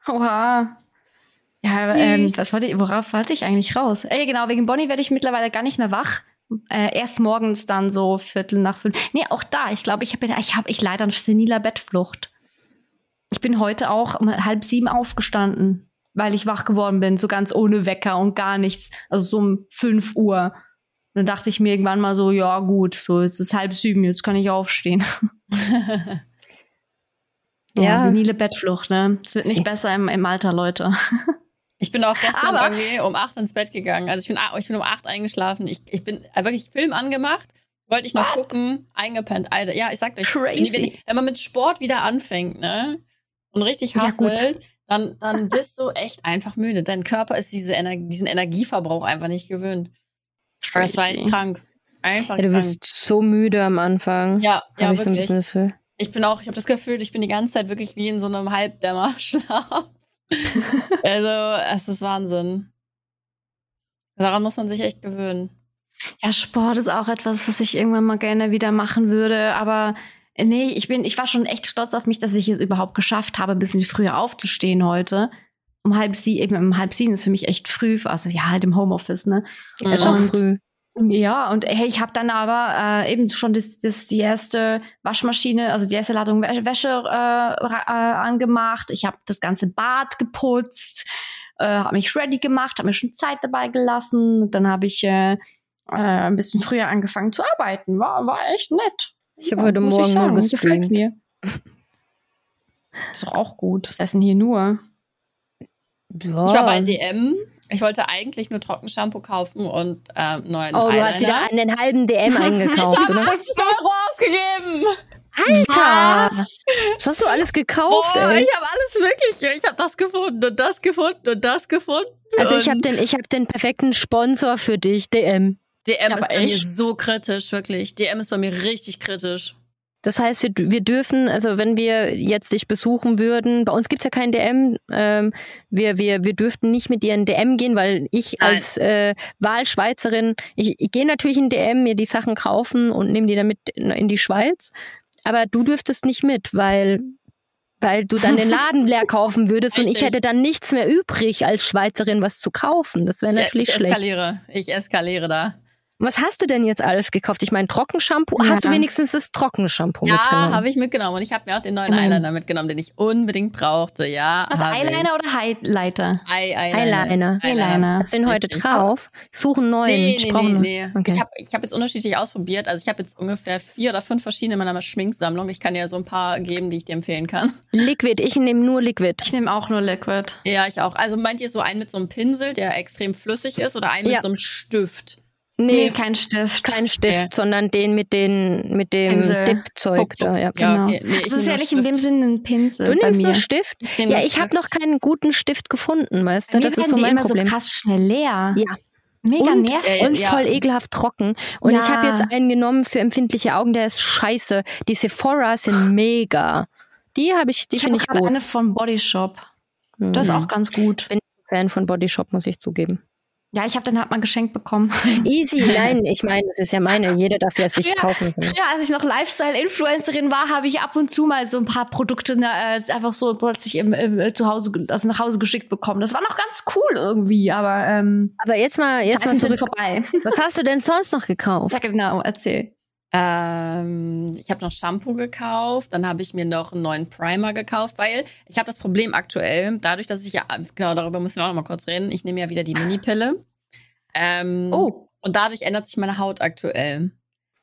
Oha. Ja, ähm, was wollte ich, worauf wollte ich eigentlich raus? Ey, genau, wegen Bonnie werde ich mittlerweile gar nicht mehr wach. Äh, erst morgens dann so Viertel nach fünf. Nee, auch da. Ich glaube, ich habe ich hab, ich leider eine seniler Bettflucht. Ich bin heute auch um halb sieben aufgestanden, weil ich wach geworden bin, so ganz ohne Wecker und gar nichts. Also so um fünf Uhr. Und dann dachte ich mir irgendwann mal so, ja gut, so jetzt ist halb sieben, jetzt kann ich aufstehen. ja, ja, senile Bettflucht, ne? Es wird nicht besser im, im Alter, Leute. Ich bin auch gestern Aber irgendwie um acht ins Bett gegangen. Also ich bin, ich bin um acht eingeschlafen. Ich, ich bin wirklich Film angemacht. Wollte ich noch What? gucken, eingepennt. Alter, ja, ich sag euch, Crazy. Wenn, wenn, man mit Sport wieder anfängt, ne? Und richtig hasselt, ja, dann, dann bist du echt einfach müde. Dein Körper ist diese Ener diesen Energieverbrauch einfach nicht gewöhnt. Das war echt krank. Einfach ja, du krank. bist so müde am Anfang. Ja, ja, wirklich. So Ich bin auch, ich habe das Gefühl, ich bin die ganze Zeit wirklich wie in so einem Halbdämmerschlaf. also, es ist Wahnsinn. Daran muss man sich echt gewöhnen. Ja, Sport ist auch etwas, was ich irgendwann mal gerne wieder machen würde, aber äh, nee, ich bin, ich war schon echt stolz auf mich, dass ich es überhaupt geschafft habe, ein bisschen früher aufzustehen heute. Um halb sieben, eben um halb sieben ist für mich echt früh, also ja, halt im Homeoffice, ne? Ja, ist auch früh. Ja, und hey, ich habe dann aber äh, eben schon das, das, die erste Waschmaschine, also die erste Ladung Wäsche äh, äh, angemacht. Ich habe das ganze Bad geputzt, äh, habe mich ready gemacht, habe mir schon Zeit dabei gelassen. Dann habe ich äh, äh, ein bisschen früher angefangen zu arbeiten. War, war echt nett. Ich habe ja, heute Morgen nur gestreamt. mir. Ist doch auch gut. Was essen hier nur? Ja. Ich war bei DM ich wollte eigentlich nur Trockenshampoo kaufen und äh, neuen Oh, du hast wieder einen halben DM eingekauft, ich habe 50 Euro ausgegeben. Alter! Was? was hast du alles gekauft, oh, ey? Ich habe alles wirklich. Ich habe das gefunden und das gefunden und das gefunden. Also ich habe den, hab den perfekten Sponsor für dich, DM. DM ja, ist bei echt? mir so kritisch, wirklich. DM ist bei mir richtig kritisch. Das heißt, wir, wir dürfen, also wenn wir jetzt dich besuchen würden, bei uns gibt's ja kein DM, ähm, wir, wir, wir dürften nicht mit dir in DM gehen, weil ich Nein. als äh, Wahlschweizerin, ich, ich gehe natürlich in DM, mir die Sachen kaufen und nehme die dann mit in, in die Schweiz, aber du dürftest nicht mit, weil weil du dann den Laden leer kaufen würdest und ich hätte dann nichts mehr übrig als Schweizerin was zu kaufen. Das wäre natürlich ich schlecht. Ich eskaliere, ich eskaliere da. Was hast du denn jetzt alles gekauft? Ich meine, Trockenshampoo. Ja. Hast du wenigstens das Trockenshampoo ja, mitgenommen? Ja, habe ich mitgenommen. Und ich habe mir auch den neuen. Eyeliner mitgenommen, den ich unbedingt brauchte. Ja. Was, Eyeliner ich. oder Highlighter? Ey Eyeliner. Eyeliner. Hast du den heute drauf? Ich suche einen neuen. Nee, ich nee, nee, nee. Okay. Ich habe ich hab jetzt unterschiedlich ausprobiert. Also ich habe jetzt ungefähr vier oder fünf verschiedene in meiner Schminksammlung. Ich kann dir so ein paar geben, die ich dir empfehlen kann. Liquid. Ich nehme nur Liquid. Ich nehme auch nur Liquid. Ja, ich auch. Also meint ihr so einen mit so einem Pinsel, der extrem flüssig ist oder einen ja. mit so einem Stift? Nee, nee, kein Stift. Kein Stift, okay. sondern den mit den mit dem Dip-Zeug da. Ja, genau. okay. nee, das ist ja nicht in dem Sinne ein Pinsel. Du nimmst nur Stift? Ich ja, ich habe noch keinen guten Stift gefunden, weißt du? Das ist so mein Problem. So krass schnell leer. Ja. Mega und, nervig. Und ja. voll ekelhaft trocken. Und ja. ich habe jetzt einen genommen für empfindliche Augen, der ist scheiße. Die Sephora sind mega. Die habe ich, die finde ich, find ich gut. eine von Body Shop. Das mhm. ist auch ganz gut. Bin Fan von Body Shop, muss ich zugeben. Ja, ich habe den halt mal geschenkt bekommen. Easy, nein, ich meine, das ist ja meine, jeder darf ja sich kaufen. So. Ja, als ich noch Lifestyle-Influencerin war, habe ich ab und zu mal so ein paar Produkte äh, einfach so plötzlich im, im, äh, zu Hause, also nach Hause geschickt bekommen. Das war noch ganz cool irgendwie, aber ähm, Aber jetzt mal, jetzt mal zurück. Vorbei. Was hast du denn sonst noch gekauft? Ja, genau, erzähl. Ähm, ich habe noch Shampoo gekauft, dann habe ich mir noch einen neuen Primer gekauft, weil ich habe das Problem aktuell, dadurch, dass ich ja, genau darüber müssen wir auch noch mal kurz reden, ich nehme ja wieder die Mini-Pille. Ähm, oh. Und dadurch ändert sich meine Haut aktuell.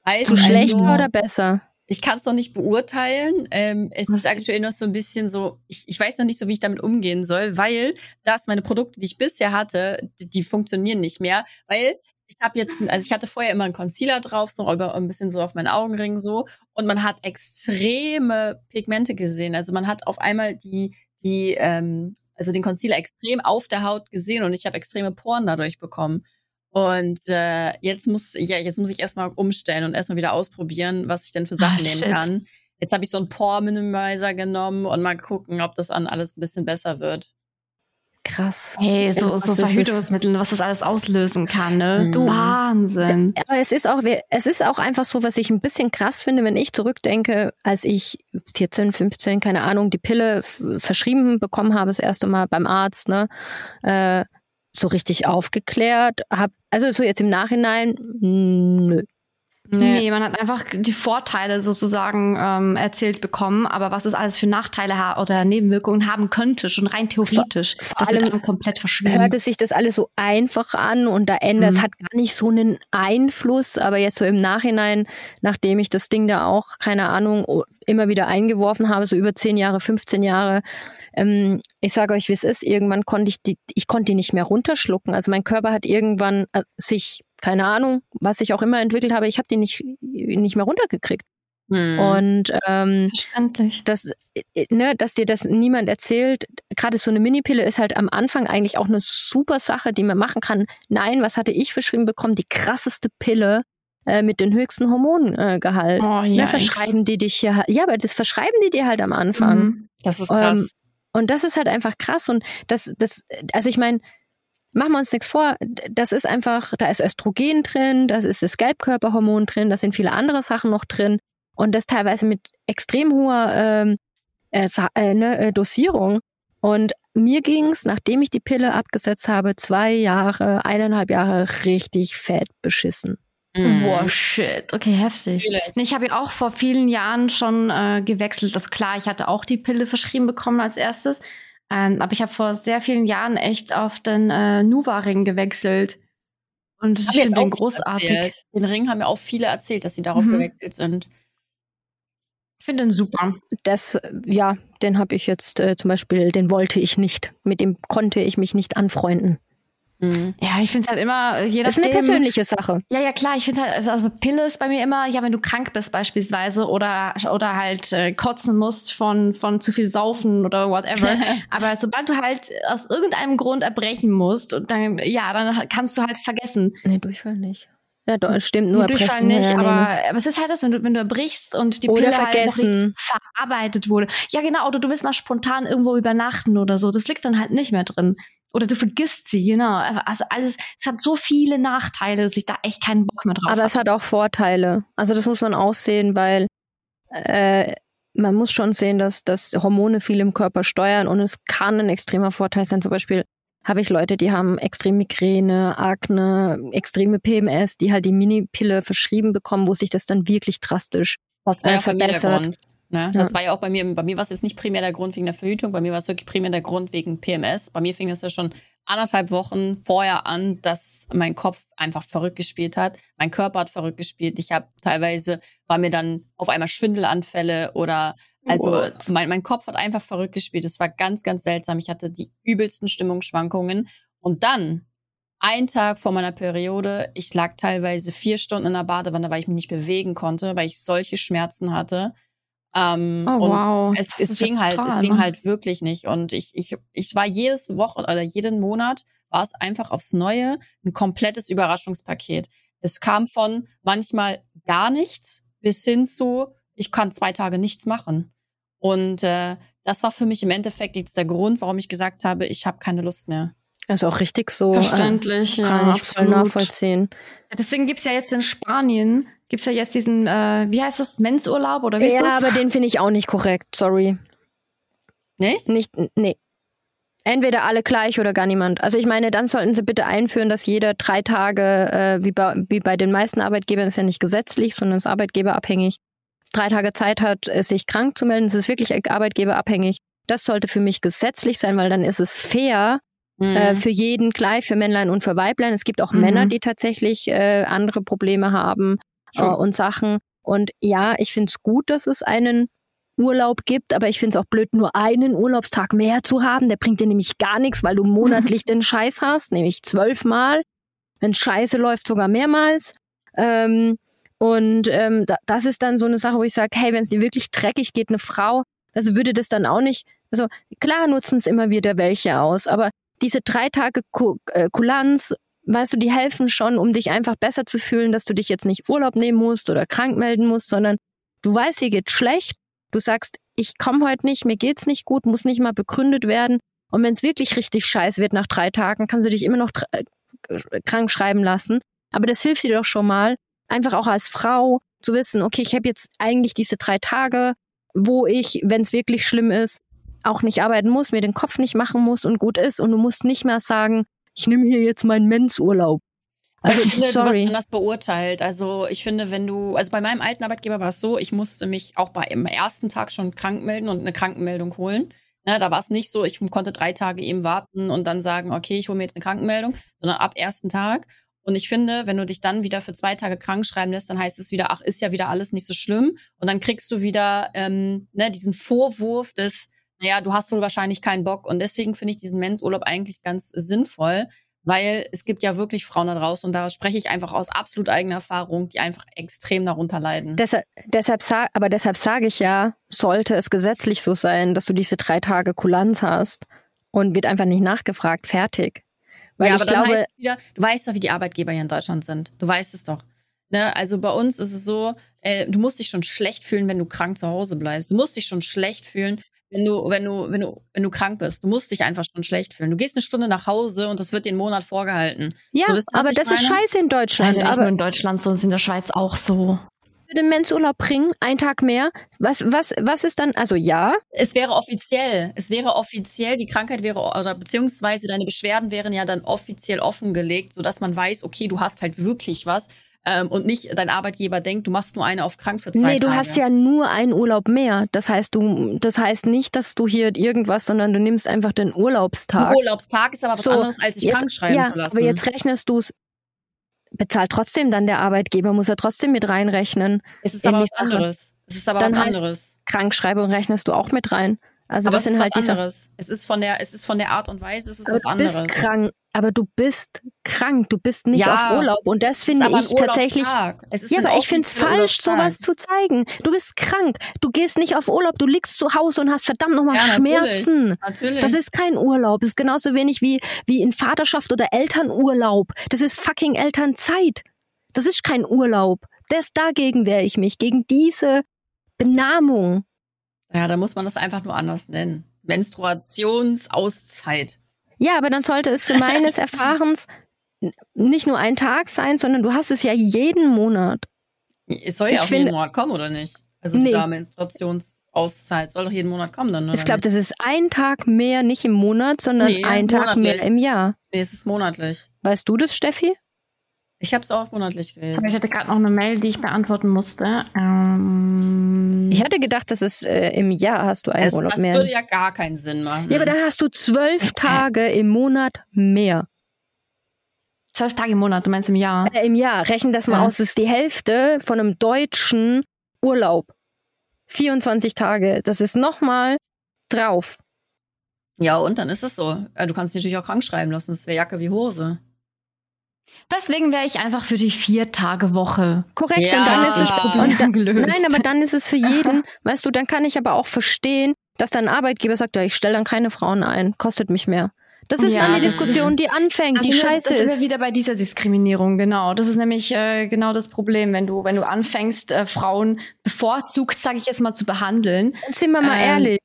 Heißt schlechter also, oder besser? Ich kann es noch nicht beurteilen. Ähm, es Was? ist aktuell noch so ein bisschen so, ich, ich weiß noch nicht so, wie ich damit umgehen soll, weil das meine Produkte, die ich bisher hatte, die, die funktionieren nicht mehr, weil habe jetzt, also ich hatte vorher immer einen Concealer drauf, so über ein bisschen so auf meinen Augenring so, und man hat extreme Pigmente gesehen. Also man hat auf einmal die, die, ähm, also den Concealer extrem auf der Haut gesehen und ich habe extreme Poren dadurch bekommen. Und äh, jetzt muss, ja, jetzt muss ich erstmal umstellen und erstmal wieder ausprobieren, was ich denn für Sachen ah, nehmen kann. Jetzt habe ich so einen Pore Minimizer genommen und mal gucken, ob das an alles ein bisschen besser wird. Krass. Hey, so, so Verhütungsmittel, was das alles auslösen kann, ne? Mhm. Du Wahnsinn. Aber es ist auch, es ist auch einfach so, was ich ein bisschen krass finde, wenn ich zurückdenke, als ich 14, 15, keine Ahnung, die Pille verschrieben bekommen habe, das erste Mal beim Arzt, ne? Äh, so richtig aufgeklärt. Hab, also so jetzt im Nachhinein, nö. Nee. nee. man hat einfach die Vorteile sozusagen ähm, erzählt bekommen, aber was es alles für Nachteile oder Nebenwirkungen haben könnte, schon rein theoretisch, vor, vor das allem dann komplett verschwinden. Hörte sich das alles so einfach an und da ändert, mhm. es hat gar nicht so einen Einfluss, aber jetzt so im Nachhinein, nachdem ich das Ding da auch, keine Ahnung, immer wieder eingeworfen habe, so über 10 Jahre, 15 Jahre, ähm, ich sage euch, wie es ist, irgendwann konnte ich die, ich konnte die nicht mehr runterschlucken. Also mein Körper hat irgendwann äh, sich keine Ahnung, was ich auch immer entwickelt habe, ich habe die nicht, nicht mehr runtergekriegt. Hm. Und ähm, Verständlich. Das, äh, ne, dass dir das niemand erzählt, gerade so eine Minipille ist halt am Anfang eigentlich auch eine super Sache, die man machen kann. Nein, was hatte ich verschrieben bekommen? Die krasseste Pille äh, mit den höchsten Hormongehalt. Oh, ja, verschreiben die dich hier, ja, aber das verschreiben die dir halt am Anfang. Mhm. Das ist krass. Ähm, und das ist halt einfach krass. Und das, das, also ich meine, machen wir uns nichts vor, das ist einfach, da ist Östrogen drin, da ist das Gelbkörperhormon drin, da sind viele andere Sachen noch drin. Und das teilweise mit extrem hoher ähm, äh, äh, ne, äh, Dosierung. Und mir ging's, nachdem ich die Pille abgesetzt habe, zwei Jahre, eineinhalb Jahre richtig fett beschissen. Mhm. Boah, shit. Okay, heftig. Nee, ich habe ja auch vor vielen Jahren schon äh, gewechselt. Das also klar, ich hatte auch die Pille verschrieben bekommen als erstes. Ähm, aber ich habe vor sehr vielen Jahren echt auf den äh, Nuva-Ring gewechselt. Und ich finde den großartig. Erzählt. Den Ring haben ja auch viele erzählt, dass sie darauf mhm. gewechselt sind. Ich finde den super. Das, ja, den habe ich jetzt äh, zum Beispiel, den wollte ich nicht. Mit dem konnte ich mich nicht anfreunden. Mhm. Ja, ich finde es halt immer, je Das ist eine persönliche Sache. Ja, ja, klar. Ich finde halt, also Pille ist bei mir immer, ja, wenn du krank bist beispielsweise oder, oder halt äh, kotzen musst von, von zu viel Saufen oder whatever. Aber sobald du halt aus irgendeinem Grund erbrechen musst, dann, ja, dann kannst du halt vergessen. Nee, Durchfall nicht. Ja, doch, stimmt nur. Durchfall nicht, ja, aber, aber es ist halt das, wenn du, wenn du erbrichst und die oder Pille vergessen. Halt verarbeitet wurde. Ja, genau, oder du willst mal spontan irgendwo übernachten oder so. Das liegt dann halt nicht mehr drin. Oder du vergisst sie, genau. Also alles, es hat so viele Nachteile, dass ich da echt keinen Bock mehr drauf habe. Aber es hat auch Vorteile. Also das muss man auch sehen, weil äh, man muss schon sehen, dass, dass Hormone viel im Körper steuern und es kann ein extremer Vorteil sein. Zum Beispiel habe ich Leute, die haben extrem Migräne, Akne, extreme PMS, die halt die Mini-Pille verschrieben bekommen, wo sich das dann wirklich drastisch das äh, verbessert. Ne? Das ja. war ja auch bei mir, bei mir war es jetzt nicht primär der Grund wegen der Verhütung, bei mir war es wirklich primär der Grund wegen PMS. Bei mir fing es ja schon anderthalb Wochen vorher an, dass mein Kopf einfach verrückt gespielt hat. Mein Körper hat verrückt gespielt. Ich habe teilweise, war mir dann auf einmal Schwindelanfälle oder also mein, mein Kopf hat einfach verrückt gespielt. Es war ganz, ganz seltsam. Ich hatte die übelsten Stimmungsschwankungen. Und dann, ein Tag vor meiner Periode, ich lag teilweise vier Stunden in der Badewanne, weil ich mich nicht bewegen konnte, weil ich solche Schmerzen hatte. Ähm, oh, wow. Es, es ging halt, total, es ging ne? halt wirklich nicht. Und ich, ich, ich war jedes Woche oder jeden Monat war es einfach aufs Neue ein komplettes Überraschungspaket. Es kam von manchmal gar nichts bis hin zu, ich kann zwei Tage nichts machen. Und äh, das war für mich im Endeffekt jetzt der Grund, warum ich gesagt habe, ich habe keine Lust mehr. Das ist auch richtig so. Verständlich, äh, kann ja, ich voll nachvollziehen. Deswegen gibt's ja jetzt in Spanien gibt's ja jetzt diesen, äh, wie heißt das, Mensurlaub oder wie ist ja, das? Ja, aber den finde ich auch nicht korrekt, sorry. Nicht? Nicht, nee. Entweder alle gleich oder gar niemand. Also ich meine, dann sollten sie bitte einführen, dass jeder drei Tage, äh, wie, bei, wie bei den meisten Arbeitgebern, ist ja nicht gesetzlich, sondern ist arbeitgeberabhängig, drei Tage Zeit hat, äh, sich krank zu melden. Es ist wirklich arbeitgeberabhängig. Das sollte für mich gesetzlich sein, weil dann ist es fair, mhm. äh, für jeden gleich, für Männlein und für Weiblein. Es gibt auch mhm. Männer, die tatsächlich äh, andere Probleme haben äh, und Sachen. Und ja, ich finde es gut, dass es einen Urlaub gibt, aber ich finde es auch blöd, nur einen Urlaubstag mehr zu haben. Der bringt dir nämlich gar nichts, weil du monatlich den Scheiß hast, nämlich zwölfmal. Wenn Scheiße läuft, sogar mehrmals. Ähm, und ähm, da, das ist dann so eine Sache, wo ich sage, hey, wenn es dir wirklich dreckig geht, eine Frau, also würde das dann auch nicht, also klar nutzen es immer wieder welche aus, aber diese drei Tage äh, Kulanz weißt du, die helfen schon, um dich einfach besser zu fühlen, dass du dich jetzt nicht Urlaub nehmen musst oder krank melden musst, sondern du weißt, hier geht's schlecht. Du sagst, ich komme heute nicht, mir geht's nicht gut, muss nicht mal begründet werden. Und wenn es wirklich richtig scheiß wird nach drei Tagen, kannst du dich immer noch äh, krank schreiben lassen. Aber das hilft dir doch schon mal, einfach auch als Frau zu wissen, okay, ich habe jetzt eigentlich diese drei Tage, wo ich, wenn es wirklich schlimm ist, auch nicht arbeiten muss, mir den Kopf nicht machen muss und gut ist. Und du musst nicht mehr sagen, ich nehme hier jetzt meinen Mensurlaub. Also, ich finde, sorry. du anders beurteilt. Also, ich finde, wenn du, also bei meinem alten Arbeitgeber war es so, ich musste mich auch bei im ersten Tag schon krank melden und eine Krankenmeldung holen. Ne, da war es nicht so, ich konnte drei Tage eben warten und dann sagen, okay, ich hole mir jetzt eine Krankenmeldung, sondern ab ersten Tag. Und ich finde, wenn du dich dann wieder für zwei Tage krank schreiben lässt, dann heißt es wieder, ach, ist ja wieder alles nicht so schlimm. Und dann kriegst du wieder ähm, ne, diesen Vorwurf des, naja, du hast wohl wahrscheinlich keinen Bock. Und deswegen finde ich diesen Mensurlaub eigentlich ganz sinnvoll, weil es gibt ja wirklich Frauen da draußen und da spreche ich einfach aus absolut eigener Erfahrung, die einfach extrem darunter leiden. Deshalb, deshalb aber deshalb sage ich ja, sollte es gesetzlich so sein, dass du diese drei Tage Kulanz hast und wird einfach nicht nachgefragt, fertig. Weil ja, aber ich glaube, wieder, du weißt doch, wie die Arbeitgeber hier in Deutschland sind. Du weißt es doch. Ne? Also bei uns ist es so, äh, du musst dich schon schlecht fühlen, wenn du krank zu Hause bleibst. Du musst dich schon schlecht fühlen, wenn du, wenn du, wenn du, wenn du krank bist. Du musst dich einfach schon schlecht fühlen. Du gehst eine Stunde nach Hause und das wird den Monat vorgehalten. Ja, so, aber das ist meine? scheiße in Deutschland. Also nicht aber nur in Deutschland, sondern in der Schweiz auch so. Für den Mensurlaub bringen, einen Tag mehr. Was, was, was ist dann, also ja, Es wäre offiziell. Es wäre offiziell, die Krankheit wäre, oder beziehungsweise deine Beschwerden wären ja dann offiziell offengelegt, sodass man weiß, okay, du hast halt wirklich was. Ähm, und nicht dein Arbeitgeber denkt, du machst nur eine auf krank für zwei nee, Tage. du hast ja nur einen Urlaub mehr. Das heißt, du, das heißt nicht, dass du hier irgendwas, sondern du nimmst einfach den Urlaubstag. Ein Urlaubstag ist aber was So, anderes, als sich jetzt- krank schreiben ja, zu lassen. aber jetzt rechnest du es, bezahlt trotzdem dann der Arbeitgeber, muss er trotzdem mit reinrechnen. es ist aber was anderes. Es ist aber Dann was heißt- anderes. Krankschreibung rechnest du auch mit rein. Also aber das es sind ist halt diese. anderes. Es ist von der, es ist von der Art und Weise, es ist Aber was du anderes. bist krank, aber du bist krank, du bist nicht Ja, auf Urlaub und das finde ich tatsächlich. Urlaubstag. Es ist Ja, aber ich finde es falsch, sowas zu zeigen. Du bist krank, du gehst nicht auf Urlaub, du liegst zu Hause und hast verdammt nochmal Ja, natürlich. Schmerzen. Natürlich. Das ist kein Urlaub. Das ist genauso wenig wie, wie in Vaterschaft oder Elternurlaub. Das ist fucking Elternzeit. Das ist kein Urlaub. Das dagegen wehre ich mich, gegen diese Benamung. Ja, da muss man das einfach nur anders nennen. Menstruationsauszeit. Ja, aber dann sollte es für meines Erfahrens nicht nur ein Tag sein, sondern du hast es ja jeden Monat. Es soll ja Ich auch finde- jeden Monat kommen, oder nicht? Also Nee. dieser Menstruationsauszeit soll doch jeden Monat kommen dann, oder? Ich glaube, das ist ein Tag mehr, nicht im Monat, sondern Nee, ein Tag mehr im Jahr. Nee, es ist monatlich. Weißt du das, Steffi? Ich habe es auch monatlich gelesen. Aber ich hatte gerade noch eine Mail, die ich beantworten musste. Ähm, Ich hatte gedacht, das ist äh, im Jahr hast du einen Es, Urlaub das mehr. würde ja gar keinen Sinn machen. Ja, aber dann hast du zwölf Tage im Monat mehr. zwölf Tage im Monat, du meinst im Jahr. Äh, Im Jahr. Rechnen das mal Ja. aus. Das ist die Hälfte von einem deutschen Urlaub. 24 Tage. Das ist nochmal drauf. ja, und dann ist es so. Äh, Du kannst dich natürlich auch krank schreiben lassen. Das wäre Jacke wie Hose. Deswegen wäre ich einfach für die Vier-Tage-Woche. Korrekt. Ja. Und dann ist es. Das Und da, gelöst. nein, aber dann ist es für jeden. weißt du, dann kann ich aber auch verstehen, dass dein Arbeitgeber sagt, ja, ich stelle dann keine Frauen ein. Kostet mich mehr. Das ist Ja, dann die das Diskussion, die anfängt, Da die sind wir- scheiße da sind wir ist. wieder bei dieser Diskriminierung, genau. Das ist nämlich äh, genau das Problem, wenn du, wenn du anfängst, äh, Frauen bevorzugt, sage ich jetzt mal, zu behandeln. Jetzt sind wir mal Ähm, ehrlich.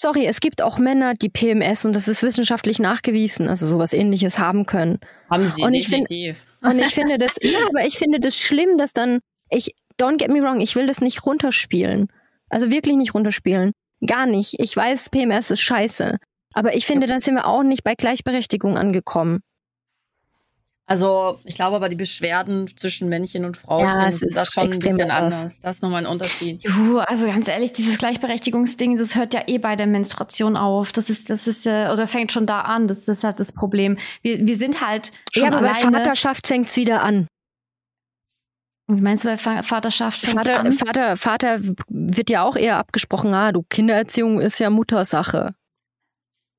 Sorry, es gibt auch Männer, die PMS und das ist wissenschaftlich nachgewiesen, also sowas ähnliches haben können. Haben sie, Und ich find- definitiv. Und ich finde das, ja, aber ich finde das schlimm, dass dann, ich, don't get me wrong, ich will das nicht runterspielen. Also wirklich nicht runterspielen. Gar nicht. Ich weiß, PMS ist scheiße. Aber ich finde, dann sind wir auch nicht bei Gleichberechtigung angekommen. Also, ich glaube aber, die Beschwerden zwischen Männchen und Frauchen Ja, es sind ist das schon ein extrem bisschen anders. anders. Das ist nochmal ein Unterschied. Juhu, also ganz ehrlich, dieses Gleichberechtigungsding, das hört ja eh bei der Menstruation auf. Das ist, das ist, äh, oder fängt schon da an. Das ist halt das Problem. Wir, wir sind halt schon ja, aber bei. Vaterschaft fängt's wieder an. Wie meinst du bei Vaterschaft Vater, an? Vater, Vater wird ja auch eher abgesprochen, ah, du, Kindererziehung ist ja Muttersache.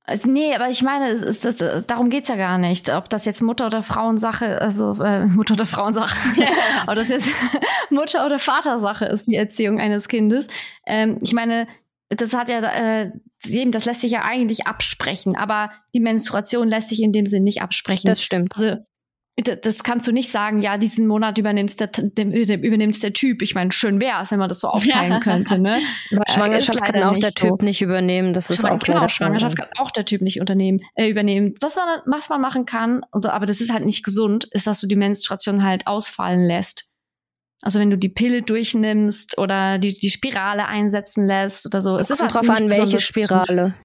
Also, Nee, aber ich meine, es ist das, darum geht's ja gar nicht. Ob das jetzt Mutter oder Frauensache, also äh, Mutter oder Frauensache, ob das jetzt Mutter oder Vatersache ist, die Erziehung eines Kindes. Ähm, ich meine, das hat ja, äh, eben, das lässt sich ja eigentlich absprechen, aber die Menstruation lässt sich in dem Sinn nicht absprechen. Das stimmt. also, das kannst du nicht sagen, ja, diesen Monat übernimmst der, dem, dem, übernimmst der Typ. Ich meine, schön wär's, wenn man das so aufteilen Ja. könnte, ne? Äh, Schwangerschaft kann auch der nicht so. Typ nicht übernehmen. Das ist auch genau. Schwangerschaft kann auch der Typ nicht unternehmen, äh, übernehmen. Was man, was man machen kann, und, aber das ist halt nicht gesund, ist, dass du die Menstruation halt ausfallen lässt. Also wenn du die Pille durchnimmst oder die, die Spirale einsetzen lässt oder so. Es ist halt drauf an, welche Spirale.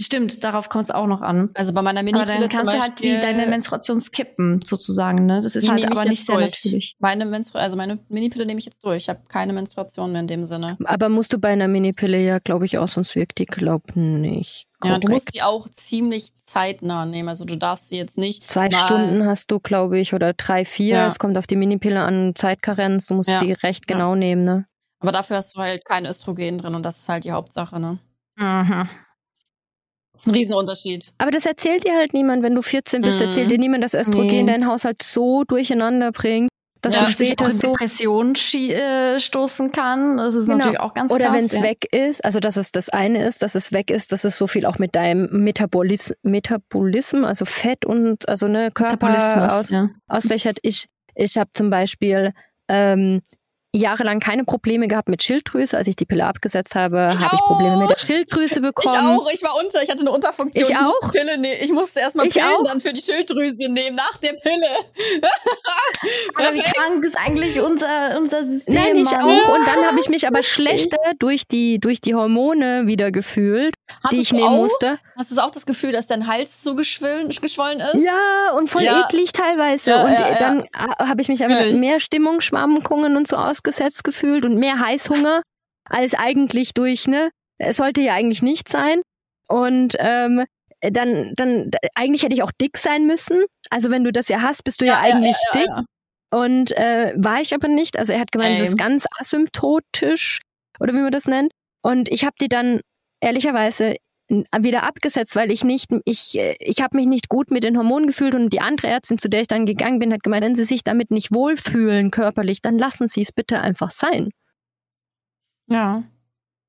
Stimmt, darauf kommt es auch noch an. Also bei meiner Aber Mini-Pille dann kannst zum du halt die, Beispiel, deine Menstruation skippen, sozusagen. Ne? Das ist halt aber nicht sehr durch. natürlich. Meine Menstru also meine Mini-Pille nehme ich jetzt durch. Ich habe keine Menstruation mehr in dem Sinne. Aber musst du bei einer Minipille ja, glaube ich, auch, sonst wirkt die, glaub nicht. Ja, du musst sie auch ziemlich zeitnah nehmen. Also du darfst sie jetzt nicht Zwei mal- Stunden hast du, glaube ich, oder drei, vier. Ja. Es kommt auf die Minipille an, Zeitkarenz. Du musst Ja. sie recht Ja. genau nehmen, ne? Aber dafür hast du halt kein Östrogen drin und das ist halt die Hauptsache, ne? Mhm. Das ist ein Riesenunterschied. Aber das erzählt dir halt niemand, wenn du 14 bist, Mhm. erzählt dir niemand, dass Östrogen Nee. deinen Haushalt so durcheinander bringt, dass Ja. du sich auch später in so Depression schie- äh, stoßen kann. Das ist Genau. natürlich auch ganz Oder wenn es ja. weg ist, also dass es das eine ist, dass es weg ist, dass es so viel auch mit deinem Metabolis Metabolismus, also Fett und also ne Körper Metabolismus, aus, ja. auslöchert. Ich, ich habe zum Beispiel ähm, jahrelang keine Probleme gehabt mit Schilddrüse. Als ich die Pille abgesetzt habe, habe ich Probleme mit der Schilddrüse bekommen. Ich auch, ich war unter, ich hatte eine Unterfunktion. Ich auch. Pille ne ich musste erstmal Pillen auch. dann für die Schilddrüse nehmen, nach der Pille. aber wie krank ist eigentlich unser, unser System? Nein, ich Mann. auch. Und dann habe ich mich aber schlechter durch die, durch die Hormone wieder gefühlt, Hattest die ich nehmen auch? musste. Hast du auch das Gefühl, dass dein Hals so geschwollen, geschwollen ist? Ja, und voll ja. eklig teilweise. Ja, und ja, dann habe ich mich aber mehr Stimmungsschwankungen und so ausgesetzt gefühlt und mehr Heißhunger als eigentlich durch, ne? Es sollte ja eigentlich nicht sein. Und ähm, dann, dann, eigentlich hätte ich auch dick sein müssen. Also wenn du das ja hast, bist du ja, ja eigentlich ja, ja, dick. Und äh, war ich aber nicht. Also er hat gemeint, es ist ganz asymptotisch oder wie man das nennt. Und ich habe die dann ehrlicherweise wieder abgesetzt, weil ich nicht, ich, äh, ich habe mich nicht gut mit den Hormonen gefühlt und die andere Ärztin, zu der ich dann gegangen bin, hat gemeint, wenn Sie sich damit nicht wohlfühlen körperlich, dann lassen Sie es bitte einfach sein. Ja.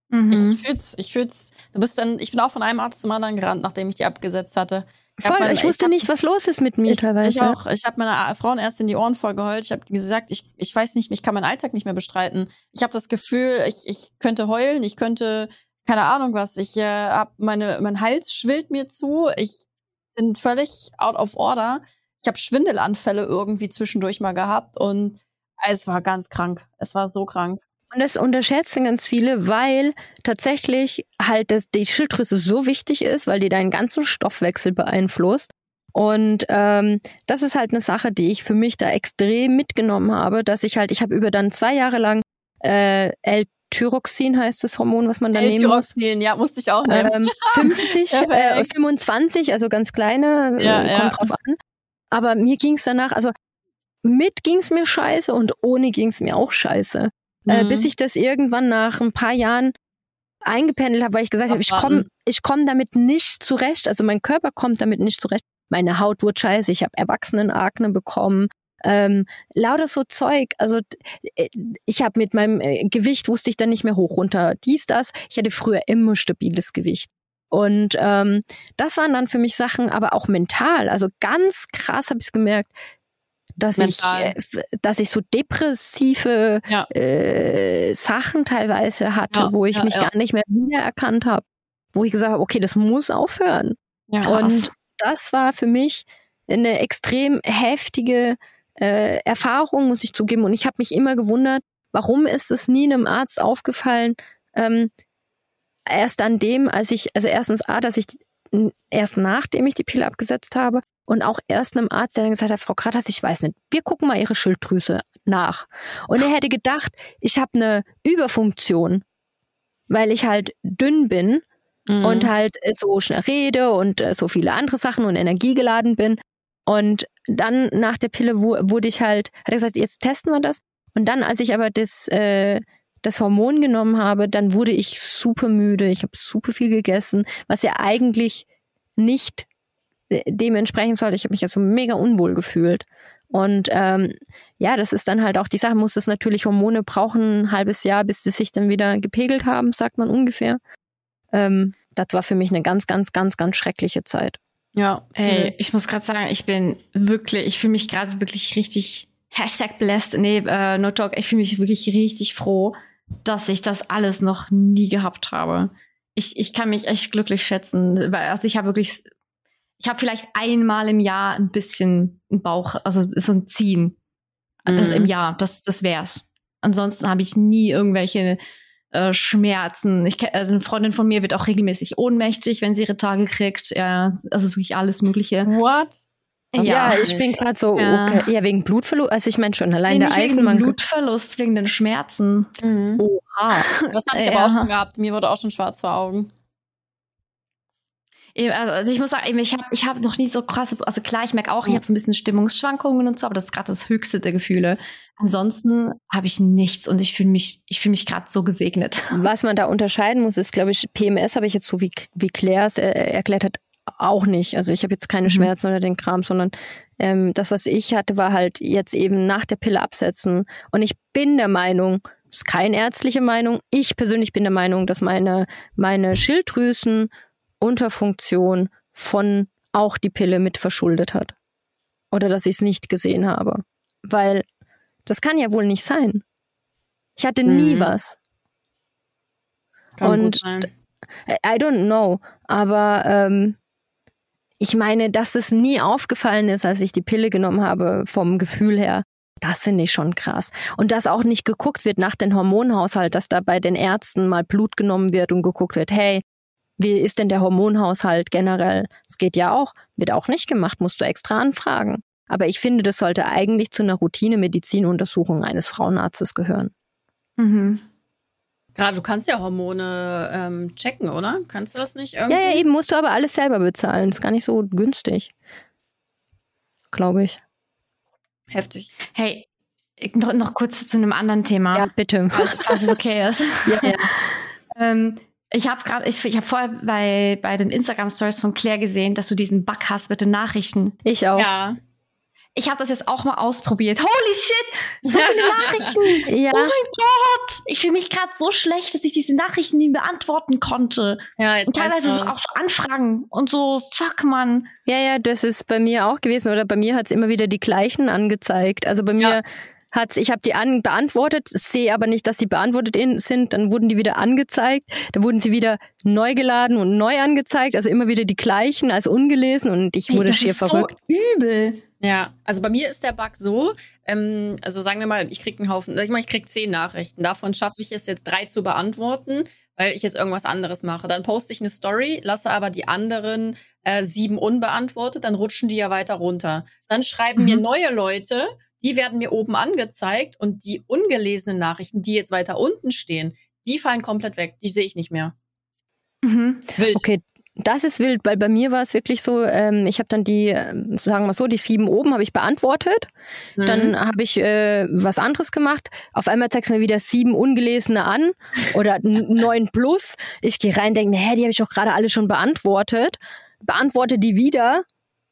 Mhm. Ich fühl's, ich fühl's. Du bist dann, ich bin auch von einem Arzt zum anderen gerannt, nachdem ich die abgesetzt hatte. Ich Voll, meine, ich wusste ich hab, nicht, was los ist mit mir ich, teilweise. Ich auch. Ich habe meiner Frauenärztin die Ohren voll geheult. Ich habe gesagt, ich, ich weiß nicht, ich kann meinen Alltag nicht mehr bestreiten. Ich habe das Gefühl, ich, ich könnte heulen, ich könnte keine Ahnung was. Ich äh, hab meine, mein Hals schwillt mir zu. Ich bin völlig out of order. Ich habe Schwindelanfälle irgendwie zwischendurch mal gehabt und es war ganz krank. Es war so krank. Und das unterschätzen ganz viele, weil tatsächlich halt das, die Schilddrüse so wichtig ist, weil die deinen ganzen Stoffwechsel beeinflusst. Und ähm, das ist halt eine Sache, die ich für mich da extrem mitgenommen habe, dass ich halt, ich habe über dann zwei Jahre lang äh, Thyroxin heißt das Hormon, was man da nehmen muss. ja, musste ich auch nehmen. Ähm, 50, äh, 25, also ganz kleine, äh, ja, kommt ja. drauf an. Aber mir ging's danach, also mit ging's mir scheiße und ohne ging's mir auch scheiße. Äh, mhm. Äh, bis ich das irgendwann nach ein paar Jahren eingependelt habe, weil ich gesagt habe, ich komme ich komm damit nicht zurecht. Also mein Körper kommt damit nicht zurecht. Meine Haut wird scheiße, ich habe Erwachsenenakne bekommen, ähm, lauter so Zeug. Also äh, ich habe mit meinem äh, Gewicht wusste ich dann nicht mehr hoch runter. Dies, das. Ich hatte früher immer stabiles Gewicht. Und ähm, das waren dann für mich Sachen, aber auch mental. Also ganz krass habe ich es gemerkt, dass mental. ich, äh, dass ich so depressive ja. äh, Sachen teilweise hatte, ja, wo ich ja, mich gar nicht mehr wiedererkannt habe, wo ich gesagt habe, okay, das muss aufhören. Und das war für mich eine extrem heftige äh, Erfahrung, muss ich zugeben. Und ich habe mich immer gewundert, warum ist es nie einem Arzt aufgefallen, ähm, erst an dem, als ich, also erstens A, dass ich erst nachdem ich die Pille abgesetzt habe und auch erst einem Arzt, der dann gesagt hat, Frau Kratas, ich weiß nicht, wir gucken mal Ihre Schilddrüse nach. Und er hätte gedacht, ich habe eine Überfunktion, weil ich halt dünn bin mhm. und halt so schnell rede und äh, so viele andere Sachen und energiegeladen bin. Und dann nach der Pille wurde ich halt, hat er gesagt, jetzt testen wir das. Und dann, als ich aber das, äh, das Hormon genommen habe, dann wurde ich super müde. Ich habe super viel gegessen, was ja eigentlich nicht äh, dementsprechend sollte. Ich habe mich ja so mega unwohl gefühlt. Und ähm, ja, das ist dann halt auch die Sache, muss es natürlich Hormone brauchen, ein halbes Jahr, bis sie sich dann wieder gepegelt haben, sagt man ungefähr. Ähm, das war für mich eine ganz, ganz, ganz, ganz schreckliche Zeit. Ja. Ey, ich muss gerade sagen, ich bin wirklich, ich fühle mich gerade wirklich richtig Hashtag blessed. Nee, äh, no talk, ich fühle mich wirklich richtig froh, dass ich das alles noch nie gehabt habe. Ich, ich kann mich echt glücklich schätzen. Also ich habe wirklich, ich habe vielleicht einmal im Jahr ein bisschen einen Bauch, also so ein Ziehen. Mhm. Das im Jahr, das, das wär's. Ansonsten habe ich nie irgendwelche äh, Schmerzen. Ich, also eine Freundin von mir wird auch regelmäßig ohnmächtig, wenn sie ihre Tage kriegt. Ja, also wirklich alles Mögliche. What? Also ja, ich bin gerade so, ja. okay. Ja, wegen Blutverlust. Also ich meine schon, allein nee, der Eisenmangel. Wegen Blutverlust, wegen den Schmerzen. Mhm. Oha. Das habe ich ja. aber auch schon gehabt. Mir wurde auch schon schwarz vor Augen. Also ich muss sagen, ich habe ich hab noch nie so krasse, also klar, ich merke auch, ich habe so ein bisschen Stimmungsschwankungen und so, aber das ist gerade das höchste der Gefühle. Ansonsten habe ich nichts und ich fühle mich, ich fühle mich gerade so gesegnet. Was man da unterscheiden muss, ist, glaube ich, PMS habe ich jetzt so wie, wie Claire es äh, erklärt hat, auch nicht. Also ich habe jetzt keine mhm. Schmerzen oder den Kram, sondern ähm, das, was ich hatte, war halt jetzt eben nach der Pille absetzen. Und ich bin der Meinung, ist keine ärztliche Meinung, ich persönlich bin der Meinung, dass meine, meine Schilddrüsen Unterfunktion von auch die Pille mit verschuldet hat. Oder dass ich es nicht gesehen habe. Weil Das kann ja wohl nicht sein. Ich hatte nie Mhm. was. Kann Und gut sein. I don't know. Aber ähm, ich meine, dass es nie aufgefallen ist, als ich die Pille genommen habe, vom Gefühl her, das finde ich schon krass. Und dass auch nicht geguckt wird nach dem Hormonhaushalt, dass da bei den Ärzten mal Blut genommen wird und geguckt wird, hey, wie ist denn der Hormonhaushalt generell? Das geht ja auch, wird auch nicht gemacht, musst du extra anfragen. Aber ich finde, das sollte eigentlich zu einer Routine-Medizinuntersuchung eines Frauenarztes gehören. Mhm. Gerade du kannst ja Hormone ähm, checken, oder? Kannst du das nicht irgendwie? Ja, ja, eben musst du aber alles selber bezahlen. ist gar nicht so günstig. Glaube ich. Heftig. Hey, noch, noch kurz zu einem anderen Thema, Ja, bitte. falls, falls es okay ist. Ja, ja. Ähm, ich habe gerade, ich, ich habe vorher bei, bei den Instagram Stories von Claire gesehen, dass du diesen Bug hast mit den Nachrichten. Ich auch. Ja. Ich habe das jetzt auch mal ausprobiert. Holy shit! So viele Nachrichten! Ja. Oh mein Gott! Ich fühle mich gerade so schlecht, dass ich diese Nachrichten nie beantworten konnte. Ja, jetzt Und teilweise weißt so du- auch so Anfragen und so, fuck man. Ja, ja, das ist bei mir auch gewesen. Oder bei mir hat es immer wieder die gleichen angezeigt. Also bei mir Ja. Hat's, ich habe die an, beantwortet, sehe aber nicht, dass sie beantwortet in, sind. Dann wurden die wieder angezeigt. Dann wurden sie wieder neu geladen und neu angezeigt. Also immer wieder die gleichen als ungelesen. Und ich Ey, wurde das schier ist so verrückt. übel. Ja, also bei mir ist der Bug so, ähm, also sagen wir mal, ich krieg einen Haufen, sag ich mal, ich krieg zehn Nachrichten. Davon schaffe ich es jetzt drei zu beantworten, weil ich jetzt irgendwas anderes mache. Dann poste ich eine Story, lasse aber die anderen äh, sieben unbeantwortet, dann rutschen die ja weiter runter. Dann schreiben Mhm. mir neue Leute, die werden mir oben angezeigt und die ungelesenen Nachrichten, die jetzt weiter unten stehen, die fallen komplett weg. Die sehe ich nicht mehr. Mhm. Wild. Okay, das ist wild, weil bei mir war es wirklich so, ähm, ich habe dann die, ähm, sagen wir so, die sieben oben habe ich beantwortet. Mhm. Dann habe ich äh, was anderes gemacht. Auf einmal zeigst du mir wieder sieben ungelesene an oder neun plus. Ich gehe rein, denke mir, hä, die habe ich doch gerade alle schon beantwortet. Beantworte die wieder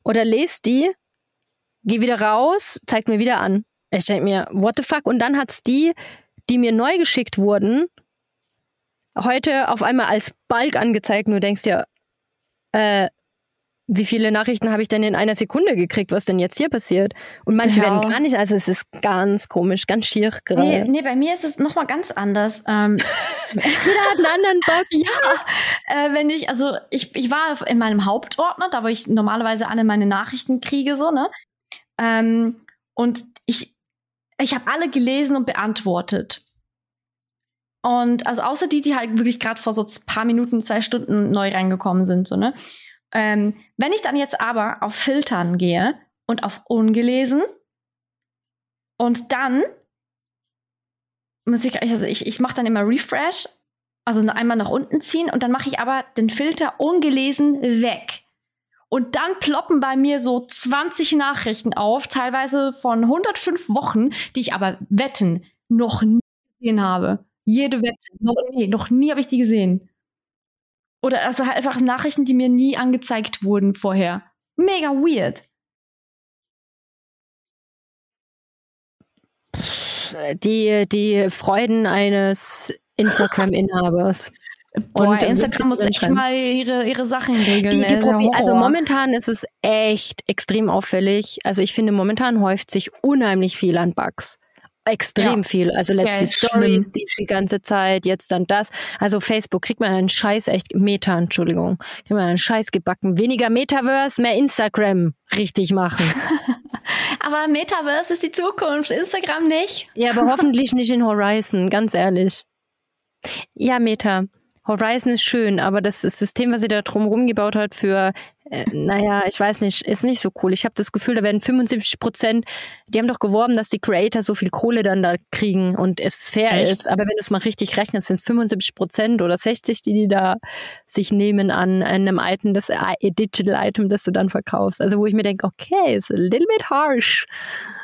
oder lese die, gehe wieder raus, zeigt mir wieder an. Ich denke mir, what the fuck? Und dann hat's die, die mir neu geschickt wurden, heute auf einmal als Balk angezeigt. Und du denkst dir, äh, wie viele Nachrichten habe ich denn in einer Sekunde gekriegt, was denn jetzt hier passiert? Und manche Ja. werden gar nicht, also es ist ganz komisch, ganz schier Nee, gerade. nee, bei mir ist es nochmal ganz anders. Ähm, Jeder hat einen anderen Bock. ja, äh, wenn ich, also ich, ich war in meinem Hauptordner, da wo ich normalerweise alle meine Nachrichten kriege, so, ne? Ähm, und ich, ich habe alle gelesen und beantwortet. Und also außer die, die halt wirklich gerade vor so ein paar Minuten, zwei Stunden neu reingekommen sind, so, ne? Ähm, wenn ich dann jetzt aber auf Filtern gehe und auf ungelesen und dann muss ich, also ich, ich mache dann immer Refresh, also einmal nach unten ziehen und dann mache ich aber den Filter ungelesen weg. Und dann ploppen bei mir so 20 Nachrichten auf, teilweise von 105 Wochen, die ich aber wetten noch nie gesehen habe. Jede Wette, noch nie, noch nie habe ich die gesehen. Oder also halt einfach Nachrichten, die mir nie angezeigt wurden vorher. Mega weird. Die, die Freuden eines Instagram-Inhabers. Boah, Und, Instagram muss echt mal ihre, ihre Sachen regeln. Die, die ja probi- also momentan ist es echt extrem auffällig. Also ich finde, momentan häuft sich unheimlich viel an Bugs. Extrem Ja. viel. Also letzte Ja, Stories, die die ganze Zeit, jetzt dann das. Also Facebook kriegt man einen Scheiß echt, Meta, Entschuldigung, kriegt man einen Scheiß gebacken. Weniger Metaverse, mehr Instagram richtig machen. Aber Metaverse ist die Zukunft, Instagram nicht. ja, aber hoffentlich nicht in Horizon, ganz ehrlich. Ja, Meta. Horizon ist schön, aber das, das System, was sie da drumherum gebaut hat für, äh, naja, ich weiß nicht, ist nicht so cool. Ich habe das Gefühl, da werden 75 Prozent, die haben doch geworben, dass die Creator so viel Kohle dann da kriegen und es fair Echt? ist. Aber wenn du es mal richtig rechnest, sind es 75 Prozent oder 60, die die da sich nehmen an einem Item, das I- Digital Item, das du dann verkaufst. Also wo ich mir denke, okay, ist a little bit harsh.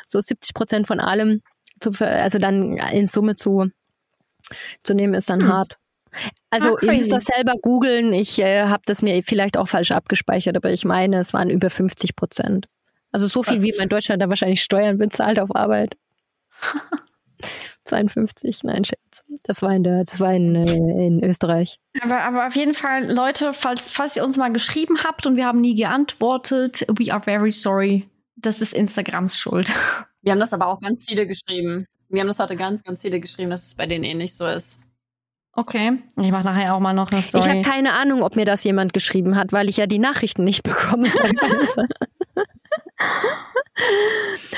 So 70 Prozent von allem, zu, also dann in Summe zu, zu nehmen, ist dann Hm. hart. Also Ah, ihr müsst das selber googeln. Ich äh, habe das mir vielleicht auch falsch abgespeichert, aber ich meine, es waren über 50 Prozent. Also so viel, wie man in Deutschland da wahrscheinlich Steuern bezahlt auf Arbeit. 52, nein, Scherz. Das war in, der, das war in, äh, in Österreich. Aber, aber auf jeden Fall, Leute, falls, falls ihr uns mal geschrieben habt und wir haben nie geantwortet, we are very sorry. das ist Instagrams Schuld. Wir haben das aber auch ganz viele geschrieben. Wir haben das heute ganz, ganz viele geschrieben, dass es bei denen ähnlich so ist. Okay, ich mache nachher auch mal noch eine Story. Ich habe keine Ahnung, ob mir das jemand geschrieben hat, weil ich ja die Nachrichten nicht bekomme.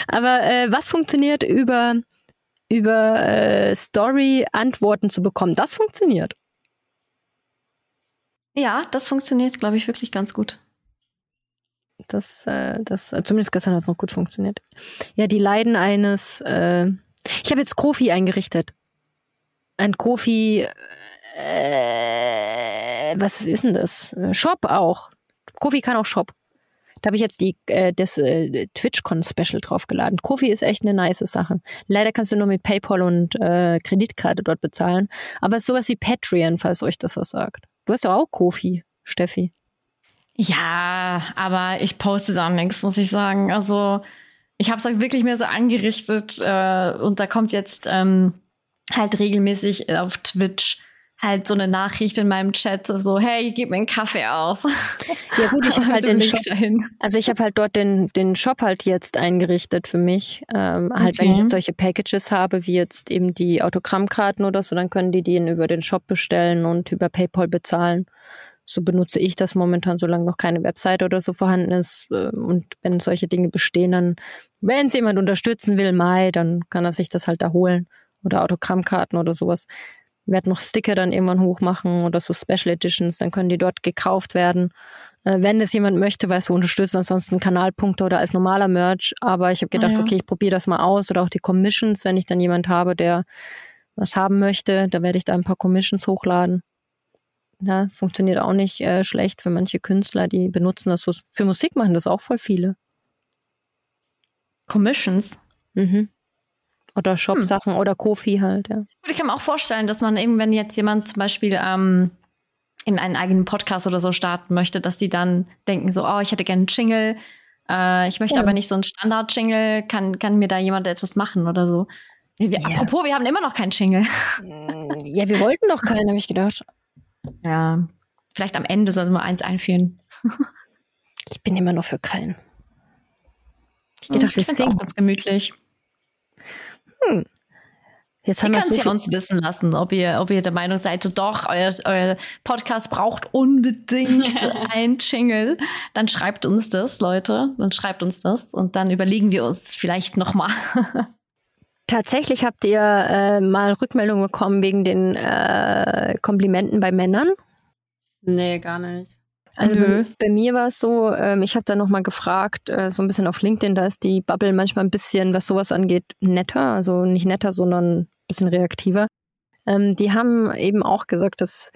Aber äh, was funktioniert über, über äh, Story Antworten zu bekommen? Das funktioniert. Ja, das funktioniert, glaube ich, wirklich ganz gut. Das, äh, das, äh, zumindest gestern hat es noch gut funktioniert. Ja, die Leiden eines. Äh, ich habe jetzt Kofi eingerichtet. Ein Kofi. Äh, was ist denn das? Shop auch. Kofi kann auch Shop. Da habe ich jetzt die, äh, das äh, TwitchCon-Special draufgeladen. Kofi ist echt eine nice Sache. Leider kannst du nur mit PayPal und äh, Kreditkarte dort bezahlen. Aber sowas wie Patreon, falls euch das was sagt. Du hast ja auch Kofi, Steffi. Ja, aber ich poste da nichts, muss ich sagen. Also ich habe es halt wirklich mehr so angerichtet äh, und da kommt jetzt ähm, halt regelmäßig auf Twitch halt so eine Nachricht in meinem Chat so hey gib mir einen Kaffee aus. Ja gut ich habe halt den Shop, dahin. also ich habe halt dort den den Shop halt jetzt eingerichtet für mich. Ähm, halt okay. wenn ich jetzt solche Packages habe wie jetzt eben die Autogrammkarten oder so dann können die die über den Shop bestellen und über PayPal bezahlen. So benutze ich das momentan solange noch keine Website oder so vorhanden ist. Ähm, und wenn solche Dinge bestehen dann wenn es jemand unterstützen will Mai dann kann er sich das halt da holen oder Autogrammkarten oder sowas werde noch Sticker dann irgendwann hochmachen oder so Special Editions, dann können die dort gekauft werden. Äh, wenn das jemand möchte, weil es so unterstützt, ansonsten Kanalpunkte oder als normaler Merch. Aber ich habe gedacht, ah, ja. okay, ich probiere das mal aus oder auch die Commissions, wenn ich dann jemand habe, der was haben möchte, da werde ich da ein paar Commissions hochladen. Ja, funktioniert auch nicht äh, schlecht für manche Künstler, die benutzen das so. Für Musik machen das auch voll viele. Commissions? Mhm. Oder Shop-Sachen hm. oder Kofi halt, ja. Gut, ich kann mir auch vorstellen, dass man eben, wenn jetzt jemand zum Beispiel ähm, in einen eigenen Podcast oder so starten möchte, dass die dann denken so, oh, ich hätte gerne einen Jingle, äh, ich möchte ja. aber nicht so einen Standard-Jingle, kann, kann mir da jemand etwas machen oder so. Wir, ja. Apropos, wir haben immer noch keinen Jingle. Mm, ja, wir wollten noch keinen, habe ich gedacht. Ja, vielleicht am Ende sollten wir eins einführen. ich bin immer noch für keinen. Ich gedacht, hm, wir singen. Ganz gemütlich hm, Jetzt haben ihr könnt so ja uns wissen lassen, ob ihr, ob ihr der Meinung seid, doch, euer, euer Podcast braucht unbedingt ein Jingle. Dann schreibt uns das, Leute. Dann schreibt uns das und dann überlegen wir uns vielleicht nochmal. Tatsächlich habt ihr äh, mal Rückmeldungen bekommen wegen den äh, Komplimenten bei Männern? Nee, gar nicht. Also bei, bei, mir war es so, ähm, ich habe da nochmal gefragt, äh, so ein bisschen auf LinkedIn, da ist die Bubble manchmal ein bisschen, was sowas angeht, netter. Also nicht netter, sondern ein bisschen reaktiver. Ähm, die haben eben auch gesagt, dass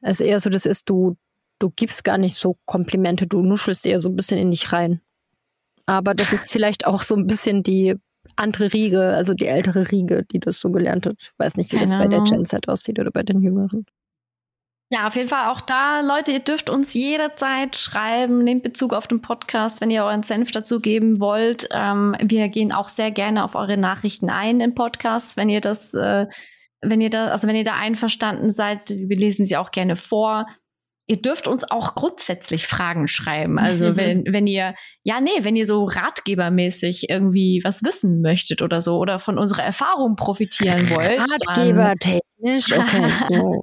es eher so das ist, du, du gibst gar nicht so Komplimente, du nuschelst eher so ein bisschen in dich rein. Aber das ist vielleicht auch so ein bisschen die andere Riege, also die ältere Riege, die das so gelernt hat. Ich weiß nicht, wie Keine das bei der Gen Z aussieht oder bei den Jüngeren. Ja, auf jeden Fall auch da, Leute, ihr dürft uns jederzeit schreiben, nehmt Bezug auf den Podcast, wenn ihr euren Senf dazu geben wollt. Ähm, wir gehen auch sehr gerne auf eure Nachrichten ein im Podcast, wenn ihr das, äh, wenn ihr da, also wenn ihr da einverstanden seid, wir lesen sie auch gerne vor. Ihr dürft uns auch grundsätzlich Fragen schreiben. Also wenn, wenn ihr, ja, nee, wenn ihr so ratgebermäßig irgendwie was wissen möchtet oder so oder von unserer Erfahrung profitieren wollt. Ratgebertechnisch, okay. So.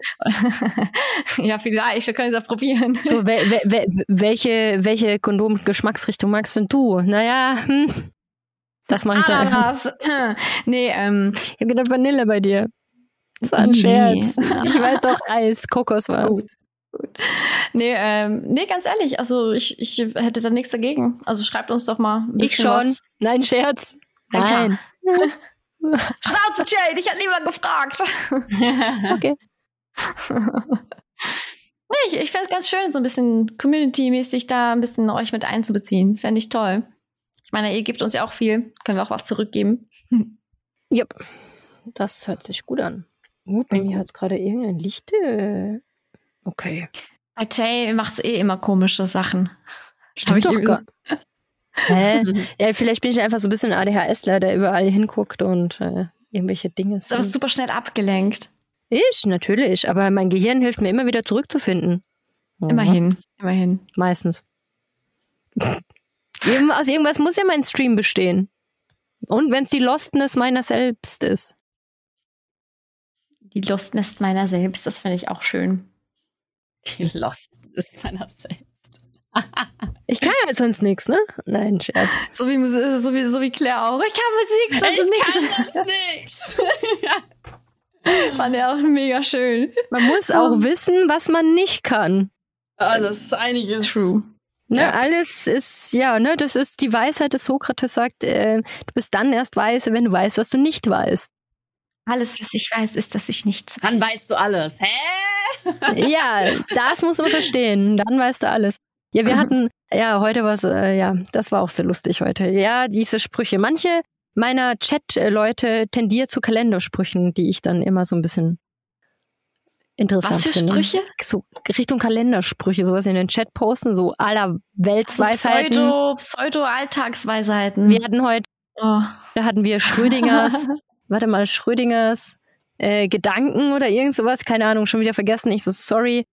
ja, vielleicht, wir können es ja probieren. So, we, we, welche, welche Kondom-Geschmacksrichtung magst denn du? Naja, hm. Das mache ich dann. nee, ähm. Ich habe gedacht Vanille bei dir. Das war ein Scherz. Ich weiß doch, Eis, Kokos war es. Gut. Nee, ähm, nee, ganz ehrlich, also ich, ich hätte da nichts dagegen. Also schreibt uns doch mal. Ein ich schon. Was. Nein, Scherz. Nein. Schnauze, Jade, ich hätte lieber gefragt. okay. nee, ich, ich fände es ganz schön, so ein bisschen Community-mäßig da ein bisschen euch mit einzubeziehen. Fände ich toll. Ich meine, ihr gebt uns ja auch viel. Können wir auch was zurückgeben. Ja, das hört sich gut an. Gut, bei mir hat es gerade irgendein Licht. Äh Okay. Bei Jay macht es eh immer komische Sachen. Stimmt doch gar Hä? ja, vielleicht bin ich einfach so ein bisschen ADHSler, der überall hinguckt und äh, irgendwelche Dinge. Ist aber super schnell abgelenkt. Ich, natürlich. Aber mein Gehirn hilft mir immer wieder zurückzufinden. Immerhin, immerhin. Meistens. Aus irgendwas muss ja mein Stream bestehen. Und wenn es die Lostness meiner selbst ist. Die Lostness meiner selbst, das finde ich auch schön. Die Lostness meiner selbst. ich kann ja sonst nichts, ne? Nein, Scherz. So wie, so wie, so wie Claire auch. Ich kann Musik, sonst ich nix. kann nichts. Fand er auch mega schön. Man muss auch wissen, was man nicht kann. Alles, einiges. True. Ne, ja. Alles ist, ja, ne, das ist die Weisheit des Sokrates sagt, äh, du bist dann erst weise, wenn du weißt, was du nicht weißt. Alles, was ich weiß, ist, dass ich nichts weiß. Dann weißt du alles. Hä? ja, das muss man verstehen. Dann weißt du alles. Ja, wir hatten, ja, heute war es, äh, ja, das war auch sehr lustig heute. Ja, diese Sprüche. Manche meiner Chat-Leute tendieren zu Kalendersprüchen, die ich dann immer so ein bisschen interessant Was für finde. Sprüche? So Richtung Kalendersprüche, sowas in den Chat posten, so aller Weltsweisheiten. Also Pseudo, Pseudo-Alltagsweisheiten. Wir hatten heute, oh. da hatten wir Schrödingers, warte mal, Schrödingers äh, Gedanken oder irgend sowas, keine Ahnung, schon wieder vergessen. Ich so, sorry,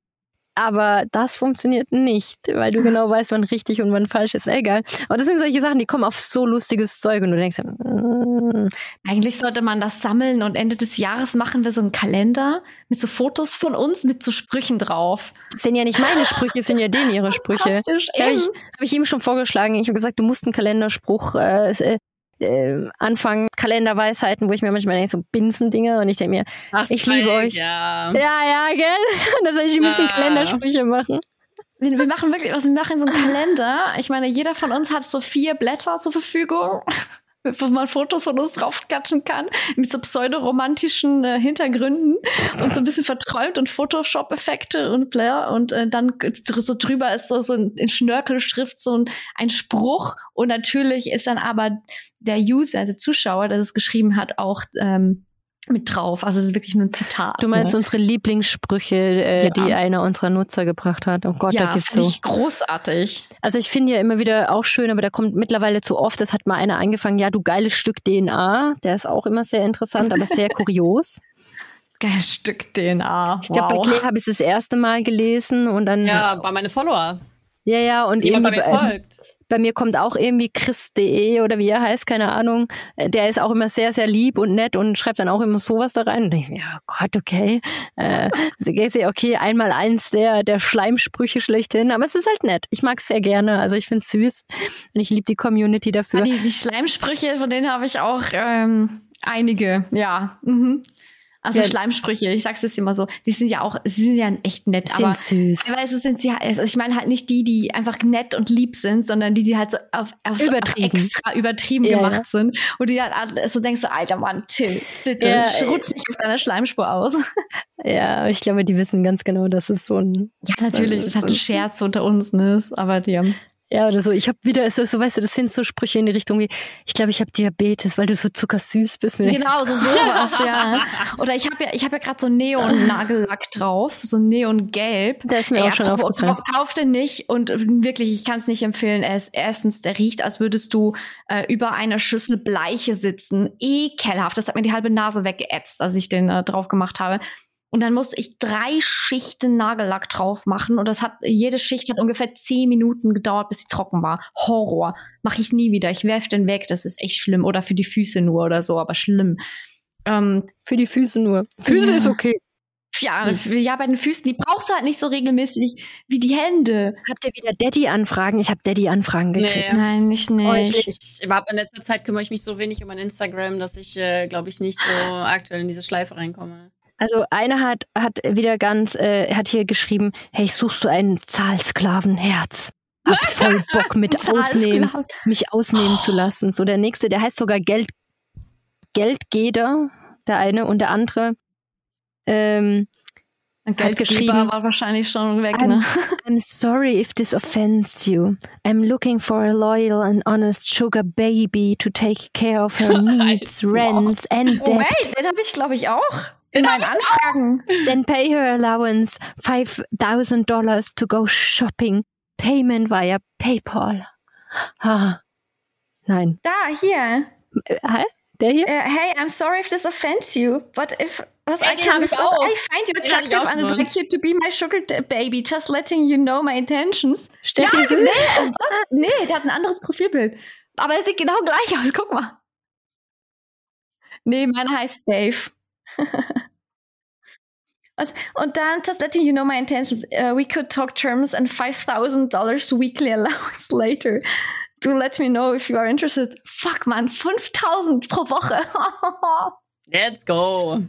aber das funktioniert nicht, weil du genau weißt, wann richtig und wann falsch ist. Egal. Aber das sind solche Sachen, die kommen auf so lustiges Zeug und du denkst, mm. eigentlich sollte man das sammeln und Ende des Jahres machen wir so einen Kalender mit so Fotos von uns mit so Sprüchen drauf. Das sind ja nicht meine Sprüche, das sind ja denen ihre Sprüche. Habe ich, hab ich ihm schon vorgeschlagen. Ich habe gesagt, du musst einen Kalenderspruch äh, äh anfangen, Kalenderweisheiten, wo ich mir manchmal denke, so Binsen-Dinge und ich denke mir, Ach, ich liebe euch. Ja, ja, ja gell? da soll ich ein bisschen ah. Kalendersprüche machen. Wir, wir machen wirklich was, wir machen so einen Kalender. Ich meine, jeder von uns hat so vier Blätter zur Verfügung wo man Fotos von uns draufklatschen kann, mit so pseudoromantischen äh, Hintergründen und so ein bisschen verträumt und Photoshop-Effekte und Blair und äh, dann so drüber ist so, so in Schnörkelschrift so ein, ein Spruch. Und natürlich ist dann aber der User, der Zuschauer, der das geschrieben hat, auch ähm, mit drauf. Also es ist wirklich nur ein Zitat. Du meinst ne? unsere Lieblingssprüche, äh, ja. die einer unserer Nutzer gebracht hat. Oh Gott, ja, da gibt's so. Ich großartig. Also ich finde ja immer wieder auch schön, aber da kommt mittlerweile zu oft. Es hat mal einer angefangen, ja, du geiles Stück DNA. Der ist auch immer sehr interessant, aber sehr kurios. Geiles Stück DNA. Ich glaube, wow. bei Claire habe ich es das erste Mal gelesen und dann. Ja, bei meine Follower. Ja, ja, und Jemand bei mir folgt. Bei mir kommt auch irgendwie Chris.de oder wie er heißt, keine Ahnung. Äh, der ist auch immer sehr, sehr lieb und nett und schreibt dann auch immer sowas da rein. Und ich, ja Gott, okay. Äh, okay, einmal eins der, der Schleimsprüche schlechthin. Aber es ist halt nett. Ich mag es sehr gerne. Also ich finde es süß. Und ich liebe die Community dafür. Die, die Schleimsprüche, von denen habe ich auch ähm, einige, ja. Mhm. Also ja. Schleimsprüche, ich sag's jetzt immer so, die sind ja auch, sie sind ja echt nett, sind aber süß. Teilweise sind sie, also ich meine halt nicht die, die einfach nett und lieb sind, sondern die, die halt so auf, auf, übertrieben. Auf extra übertrieben ja, gemacht ja. sind und die halt so denkst so, alter Mann, Till, bitte ja, rutsch nicht auf deiner Schleimspur aus. Ja, ich glaube, die wissen ganz genau, dass es so ein Ja, natürlich, das ist halt ein Scherz unter uns, ne? Aber die haben ja, oder so. Ich habe wieder, so, so, weißt du, das sind so Sprüche in die Richtung wie, ich glaube, ich habe Diabetes, weil du so zuckersüß bist. Genau, so sowas, ja. Oder ich habe ja, ich habe ja gerade so Neon-Nagellack drauf, so Neongelb. Der ist mir auch schon aufgefallen. Kauf den nicht und wirklich, ich kann es nicht empfehlen. Er ist erstens, der riecht, als würdest du äh, über einer Schüssel Bleiche sitzen. Ekelhaft. Das hat mir die halbe Nase weggeätzt, als ich den äh, drauf gemacht habe. Und dann musste ich drei Schichten Nagellack drauf machen. Und das hat, jede Schicht hat ungefähr zehn Minuten gedauert, bis sie trocken war. Horror. Mache ich nie wieder. Ich werf den weg. Das ist echt schlimm. Oder für die Füße nur oder so, aber schlimm. Ähm, für die Füße nur. Füße ja. ist okay. Ja, hm. ja, bei den Füßen, die brauchst du halt nicht so regelmäßig wie die Hände. Habt ihr wieder Daddy-Anfragen? Ich habe Daddy-Anfragen gekriegt. Nee. Nein, nicht nicht. Oh, ich, ich, in letzter Zeit kümmere ich mich so wenig um mein Instagram, dass ich, äh, glaube ich, nicht so aktuell in diese Schleife reinkomme. Also einer hat, hat wieder ganz, äh, hat hier geschrieben, hey, suchst du ein Zahlsklavenherz? Hab voll Bock mit ausnehmen, mich ausnehmen oh. zu lassen. So der nächste, der heißt sogar Geld, Geldgeder, der eine und der andere. Ähm, hat geschrieben, war wahrscheinlich schon weg, ne? I'm sorry if this offends you. I'm looking for a loyal and honest sugar baby to take care of her needs, rents and debt. Oh, wait, den habe ich glaube ich auch in meinen Anfragen. Then pay her allowance $5,000 to go shopping. Payment via PayPal. Ah. Nein. Da, hier. Hä? Der hier? Uh, hey, I'm sorry if this offends you, but if was Hey, I can ich auch. I find you attractive and I'd like you to be my sugar baby, just letting you know my intentions. Steffi ja, Süß? nee, was? nee, der hat ein anderes Profilbild. Aber er sieht genau gleich aus, guck mal. Nee, meiner heißt Dave. Was? Und dann, just letting you know my intentions, uh, we could talk terms and $5,000 weekly allowance later. Do let me know if you are interested. Fuck, man, 5000 pro Woche. Let's go.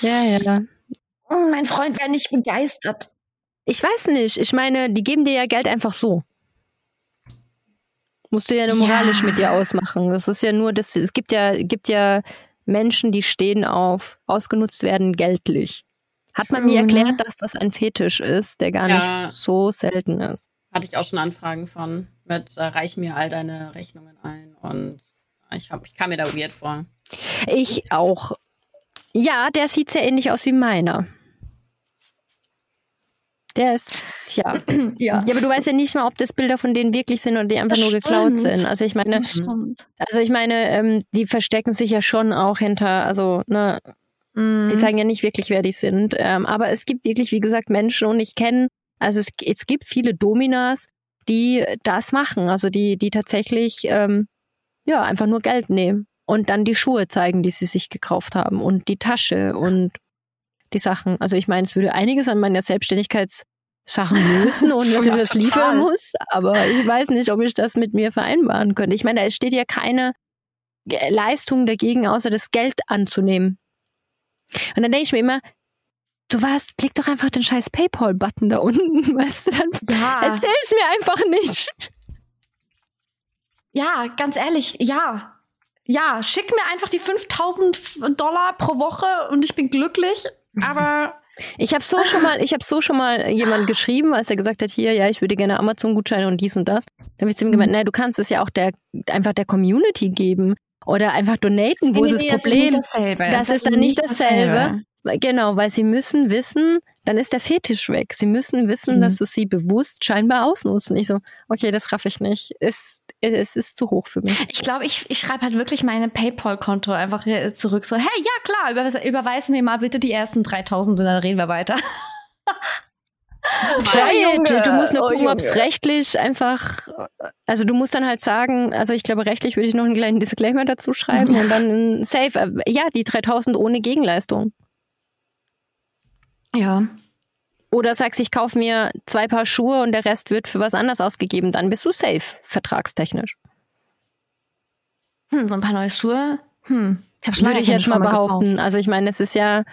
Ja, ja. Mm, mein Freund wäre nicht begeistert. Ich weiß nicht. Ich meine, die geben dir ja Geld einfach so. Musst du ja nur Ja. moralisch mit dir ausmachen. Das ist ja nur, das, es gibt ja, gibt ja Menschen, die stehen auf ausgenutzt werden geltlich. Hat man mir ne? erklärt, dass das ein Fetisch ist, der gar Ja. nicht so selten ist. Hatte ich auch schon Anfragen von. Mit äh, reich mir all deine Rechnungen ein. Und ich, hab, ich kam mir da weird vor. Ich auch. Ja, der sieht sehr ähnlich aus wie meiner. Der ist, ja. Ja. Ja, aber du weißt ja nicht mal, ob das Bilder von denen wirklich sind oder die einfach Das nur geklaut stimmt. sind. Also ich meine, also ich meine, ähm, die verstecken sich ja schon auch hinter, also ne, Mhm. die zeigen ja nicht wirklich, wer die sind. Ähm, aber es gibt wirklich, wie gesagt, Menschen und ich kenne, also es, es gibt viele Dominas, die das machen, also die, die tatsächlich ähm, ja einfach nur Geld nehmen und dann die Schuhe zeigen, die sie sich gekauft haben und die Tasche und die Sachen. Also ich meine, es würde einiges an meiner Selbstständigkeitssachen lösen und dass ich das total. liefern muss, aber ich weiß nicht, ob ich das mit mir vereinbaren könnte. Ich meine, da steht ja keine Leistung dagegen, außer das Geld anzunehmen. Und dann denke ich mir immer, du warst, klick doch einfach den scheiß PayPal-Button da unten, weißt du, dann Ja. erzähl's mir einfach nicht. Ja, ganz ehrlich, ja. Ja, schick mir einfach die 5000 Dollar pro Woche und ich bin glücklich. Aber Ich habe so schon mal, ich habe so schon mal jemand geschrieben, als er gesagt hat, hier, ja, ich würde gerne Amazon-Gutscheine und dies und das. Dann habe ich zu ihm gemeint, naja, du kannst es ja auch der, einfach der Community geben oder einfach donaten. Wo ist das Problem? dasselbe. Das ist dann nicht dasselbe. Genau, weil sie müssen wissen, dann ist der Fetisch weg. Sie müssen wissen, Mhm. dass du sie bewusst scheinbar ausnutzt. Ich so, okay, das raff ich nicht. Es, es ist zu hoch für mich. Ich glaube, ich, ich schreibe halt wirklich meine PayPal-Konto einfach zurück. So, hey, ja klar, über, überweis mir mal bitte die ersten 3000 und dann reden wir weiter. Try Junge. it. Du musst nur Oh, gucken, ob es rechtlich einfach, also du musst dann halt sagen, also ich glaube, rechtlich würde ich noch einen kleinen Disclaimer dazu schreiben und dann ein Safe. Äh, Ja, die 3000 ohne Gegenleistung. Ja. Oder sagst, ich kaufe mir zwei Paar Schuhe und der Rest wird für was anderes ausgegeben, dann bist du safe, vertragstechnisch. Hm, so ein paar neue Schuhe. Hm. Ich schon Würde ich jetzt mal behaupten. gekauft. Also ich meine, es ist ja,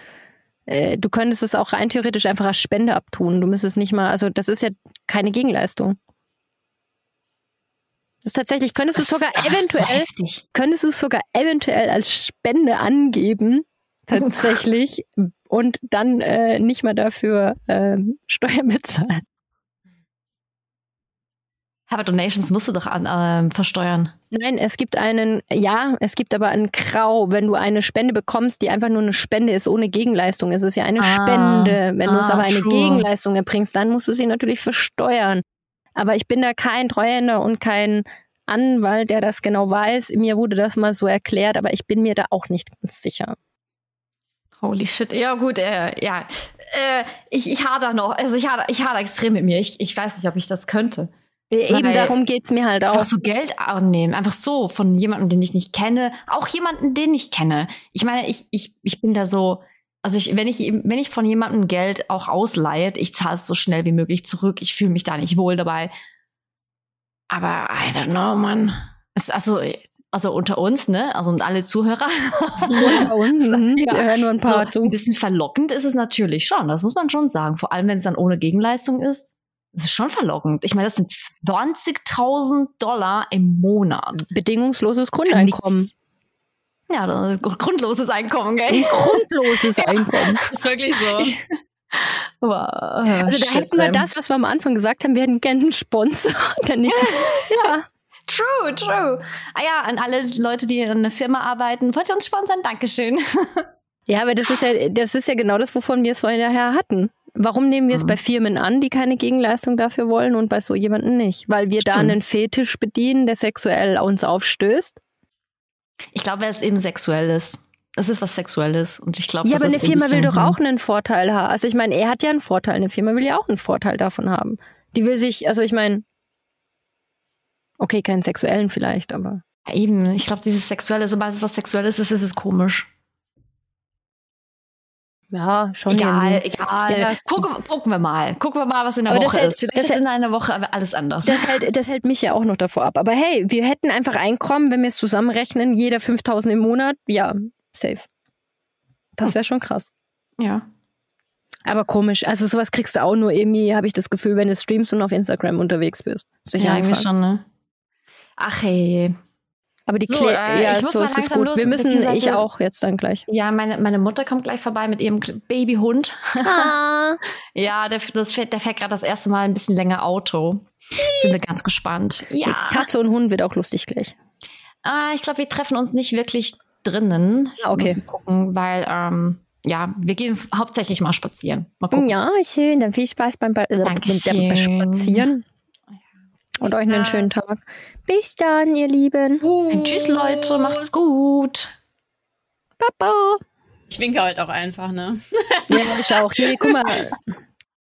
äh, du könntest es auch rein theoretisch einfach als Spende abtun. Du müsstest nicht mal, also das ist ja keine Gegenleistung. Das ist tatsächlich, könntest du sogar so eventuell, heftig. könntest du es sogar eventuell als Spende angeben, tatsächlich, und dann äh, nicht mal dafür ähm, Steuern bezahlen. Aber Donations musst du doch an, ähm, versteuern. Nein, es gibt einen, ja, es gibt aber einen Grau. Wenn du eine Spende bekommst, die einfach nur eine Spende ist, ohne Gegenleistung, ist es ja eine Ah, Spende. Wenn du es ah, aber eine true. Gegenleistung erbringst, dann musst du sie natürlich versteuern. Aber ich bin da kein Treuhänder und kein Anwalt, der das genau weiß. Mir wurde das mal so erklärt, aber ich bin mir da auch nicht ganz sicher. Holy shit. Ja, gut, äh, ja. Äh, ich, ich hader noch. Also ich hader, ich hader extrem mit mir. Ich, ich weiß nicht, ob ich das könnte. Eben Weil- darum geht's mir halt Einfach auch. so Geld annehmen, einfach so von jemandem, den ich nicht kenne, auch jemanden, den ich kenne. Ich meine, ich, ich, ich bin da so, also ich, wenn ich wenn ich von jemandem Geld auch ausleihe, ich zahle es so schnell wie möglich zurück. Ich fühle mich da nicht wohl dabei. Aber I don't know, Mann. Es, also, also unter uns, ne? Also und alle Zuhörer. Unter uns, mhm. Ja. Wir hören nur ein paar so, zu. ein bisschen verlockend ist es natürlich schon, das muss man schon sagen. Vor allem, wenn es dann ohne Gegenleistung ist. Es ist schon verlockend. Ich meine, das sind 20.000 Dollar im Monat. Bedingungsloses Grundeinkommen. Ja, das ist grundloses Einkommen, gell? Grundloses Einkommen. Ist wirklich so. Äh, Also da shit, hätten wir ähm, das, was wir am Anfang gesagt haben, wir hätten gerne einen Sponsor. Dann nicht, ja, True, true. Ah ja, an alle Leute, die in einer Firma arbeiten, wollt ihr uns sponsern? Dankeschön. ja, aber das ist ja, das ist ja genau das, wovon wir es vorhin daher hatten. Warum nehmen wir es Mhm. bei Firmen an, die keine Gegenleistung dafür wollen und bei so jemanden nicht? Weil wir da Stimmt. einen Fetisch bedienen, der sexuell uns aufstößt. Ich glaube, es ist eben sexuelles. Es ist was Sexuelles. Und ich glaube, Ja, aber eine Firma will doch auch einen Vorteil haben. Also ich meine, er hat ja einen Vorteil. Eine Firma will ja auch einen Vorteil davon haben. Die will sich, also ich meine, okay, keinen sexuellen vielleicht, aber. Ja, eben. Ich glaube, dieses Sexuelle, sobald es was Sexuelles ist, ist es komisch. Ja, schon Egal, egal. Ja. Gucken, gucken wir mal. Gucken wir mal, was in der Aber das Woche hält- ist. Vielleicht das ist hält- in einer Woche alles anders. Das hält, das hält mich ja auch noch davor ab. Aber hey, wir hätten einfach Einkommen, wenn wir es zusammenrechnen, jeder 5000 im Monat. Ja, safe. Das wäre schon krass. ja. Aber komisch. Also sowas kriegst du auch nur irgendwie, habe ich das Gefühl, wenn du streamst und auf Instagram unterwegs bist. Solche Ja, irgendwie schon, ne? Ach hey. Aber die So, Klä äh, ja, ich muss so mal langsam gut. los, wir müssen, beziehungsweise- ich auch jetzt dann gleich. Ja, meine, meine Mutter kommt gleich vorbei mit ihrem Babyhund. Ah. Ja, der, das fährt, der fährt gerade das erste Mal ein bisschen länger Auto. Sind wir ganz gespannt. Ja. Katze und Hund wird auch lustig gleich. Ah, ich glaube, wir treffen uns nicht wirklich drinnen. Ich Ah, okay. muss gucken, weil, ähm, ja, wir gehen hauptsächlich mal spazieren. Mal. Ja, schön. Dann viel Spaß beim, ba äh, beim Dankeschön. Spazieren. Und euch einen schönen Tag. Bis dann, ihr Lieben. Und tschüss, Leute. Macht's gut. Baba. Ich winke halt auch einfach, ne? Ja, ich auch. Hier, guck mal.